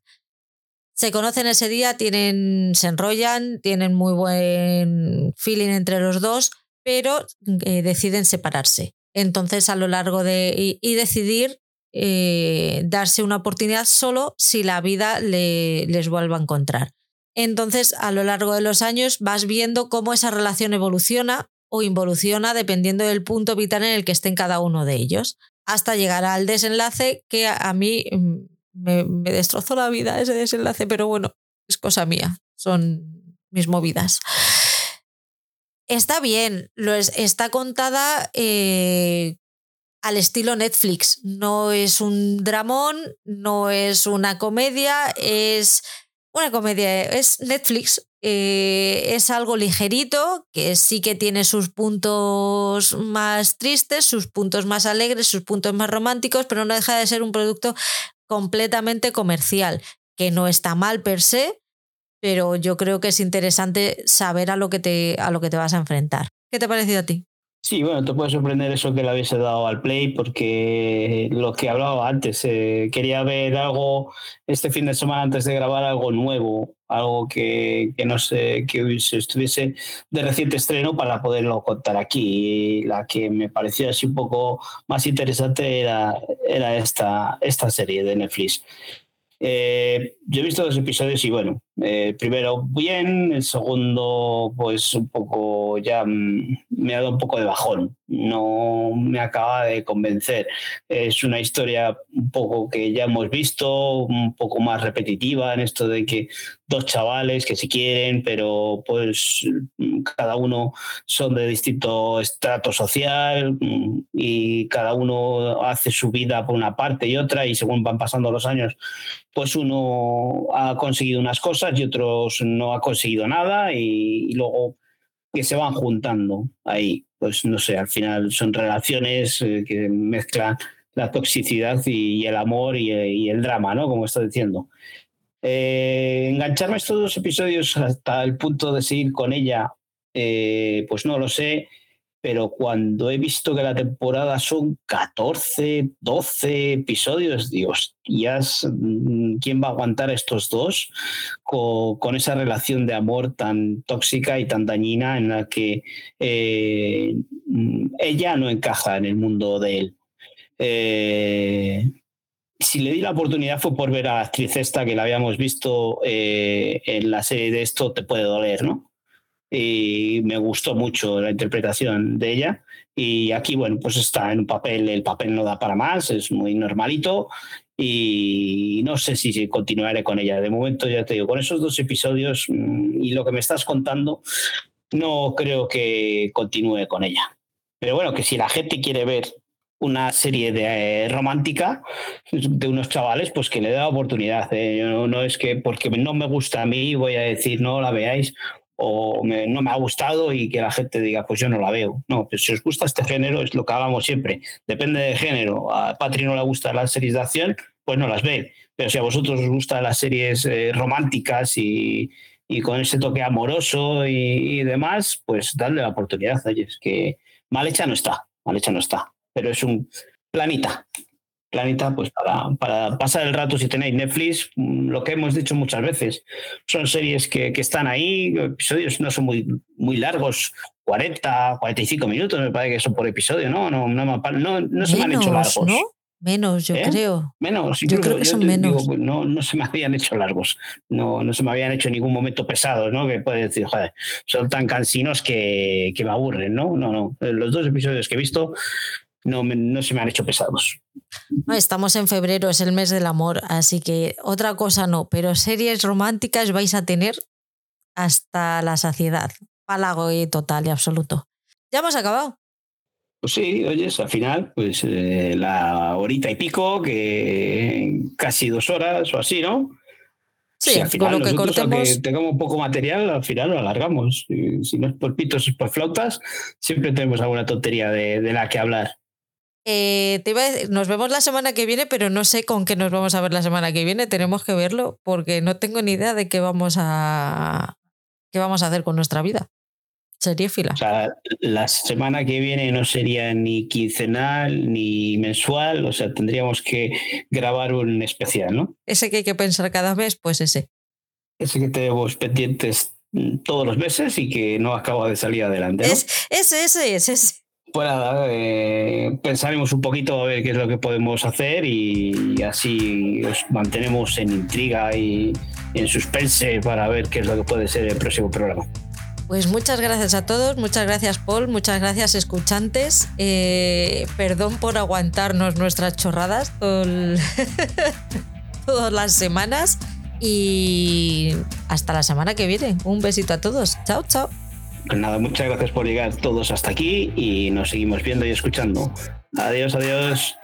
Se conocen ese día, tienen, se enrollan, tienen muy buen feeling entre los dos, pero eh, deciden separarse. Entonces, a lo largo de. y decidir eh, darse una oportunidad solo si la vida le, les vuelva a encontrar. Entonces, a lo largo de los años vas viendo cómo esa relación evoluciona o involuciona dependiendo del punto vital en el que estén cada uno de ellos, hasta llegar al desenlace que a mí mm, me, destrozó la vida ese desenlace, pero bueno, es cosa mía, son mis movidas. Está bien, lo es, está contada eh, al estilo Netflix. No es un dramón, no es una comedia, es una comedia, es Netflix. Eh, es algo ligerito, que sí que tiene sus puntos más tristes, sus puntos más alegres, sus puntos más románticos, pero no deja de ser un producto completamente comercial, que no está mal per se, pero yo creo que es interesante saber a lo que te, a lo que te vas a enfrentar. ¿Qué te ha parecido a ti? Sí, bueno, te puede sorprender eso que le hubiese dado al Play, porque lo que hablaba antes, eh, quería ver algo este fin de semana antes de grabar algo nuevo, algo que, que no sé, que estuviese de reciente estreno para poderlo contar aquí. Y la que me pareció así un poco más interesante era, era esta, esta serie de Netflix. Eh, yo he visto dos episodios y bueno, eh, primero bien, el segundo pues un poco ya mm, me ha dado un poco de bajón, no me acaba de convencer. Es una historia un poco que ya hemos visto, un poco más repetitiva en esto de que dos chavales que se quieren, pero pues cada uno son de distinto estrato social mm, y cada uno hace su vida por una parte y otra y según van pasando los años, pues uno ha conseguido unas cosas y otros no ha conseguido nada y, luego que se van juntando ahí. Pues no sé, al final son relaciones eh, que mezclan la toxicidad y, el amor y, el drama, ¿no? Como estoy diciendo. Eh, engancharme estos dos episodios hasta el punto de seguir con ella, eh, pues no lo sé. Pero cuando he visto que la temporada son 14, 12 episodios, hostias, mm, ¿quién va a aguantar estos dos con, con esa relación de amor tan tóxica y tan dañina en la que eh, mm, ella no encaja en el mundo de él? Eh, si le di la oportunidad fue por ver a la actriz esta que la habíamos visto eh, en la serie de esto te puede doler, ¿no? Y me gustó mucho la interpretación de ella. Y aquí, bueno, pues está en un papel, el papel no da para más, es muy normalito y no sé si continuaré con ella. De momento, ya te digo, con esos dos episodios mm, y lo que me estás contando, no creo que continúe con ella. Pero bueno, que si la gente quiere ver una serie de eh, romántica de unos chavales, pues que le dé la oportunidad. ¿eh? No, es que porque no me gusta a mí voy a decir no la veáis o no me ha gustado y que la gente diga, pues yo no la veo. No, pues si os gusta este género, es lo que hablamos siempre. Depende del género. A Patri no le gustan las series de acción, pues no las ve. Pero si a vosotros os gustan las series eh, románticas y, y, con ese toque amoroso y, y, demás, pues dadle la oportunidad. Oye, es que mal hecha no está, mal hecha no está. Pero es un planita, Planeta, pues para, para, pasar el rato si tenéis Netflix, mm, lo que hemos dicho muchas veces, son series que, que, están ahí, episodios no son muy, muy largos, 40, 45 minutos me parece que son por episodio, ¿no? No, no, no, se me han hecho largos. ¿no? Menos, yo ¿Eh? creo. Menos, yo creo que son menos. Digo, no, no se me habían hecho largos, no, no se me habían hecho en ningún momento pesados, ¿no? Que puede decir, joder, son tan cansinos que, que me aburren, ¿no? No, no. Los dos episodios que he visto no, me, no se me han hecho pesados. No, estamos en febrero, es el mes del amor, así que otra cosa no, pero series románticas vais a tener hasta la saciedad. Pálago y total y absoluto. Ya hemos acabado. Pues sí, oyes, al final, pues eh, la horita y pico, que casi dos horas o así, ¿no? Sí, si al final con lo que nosotros, cortemos. aunque tengamos poco material, al final lo alargamos. Si, si no es por pitos, es por flautas, siempre tenemos alguna tontería de, de la que hablar. Eh, te iba a decir, nos vemos la semana que viene, pero no sé con qué nos vamos a ver la semana que viene. Tenemos que verlo porque no tengo ni idea de qué vamos a qué vamos a hacer con nuestra vida. Sería fila. O sea, la semana que viene no sería ni quincenal ni mensual, o sea, tendríamos que grabar un especial, ¿no? Ese que hay que pensar cada mes, pues ese. Ese que tenemos pendientes todos los meses y que no acaba de salir adelante. ¿no? Es, ese, ese, ese, ese. Pues nada, eh, pensaremos un poquito a ver qué es lo que podemos hacer y, así os mantenemos en intriga y en suspense para ver qué es lo que puede ser el próximo programa. Pues muchas gracias a todos, muchas gracias Paul, muchas gracias escuchantes. Eh, perdón por aguantarnos nuestras chorradas todas las semanas y hasta la semana que viene. Un besito a todos. Chao, chao. Pues nada, muchas gracias por llegar todos hasta aquí y nos seguimos viendo y escuchando. Adiós, adiós.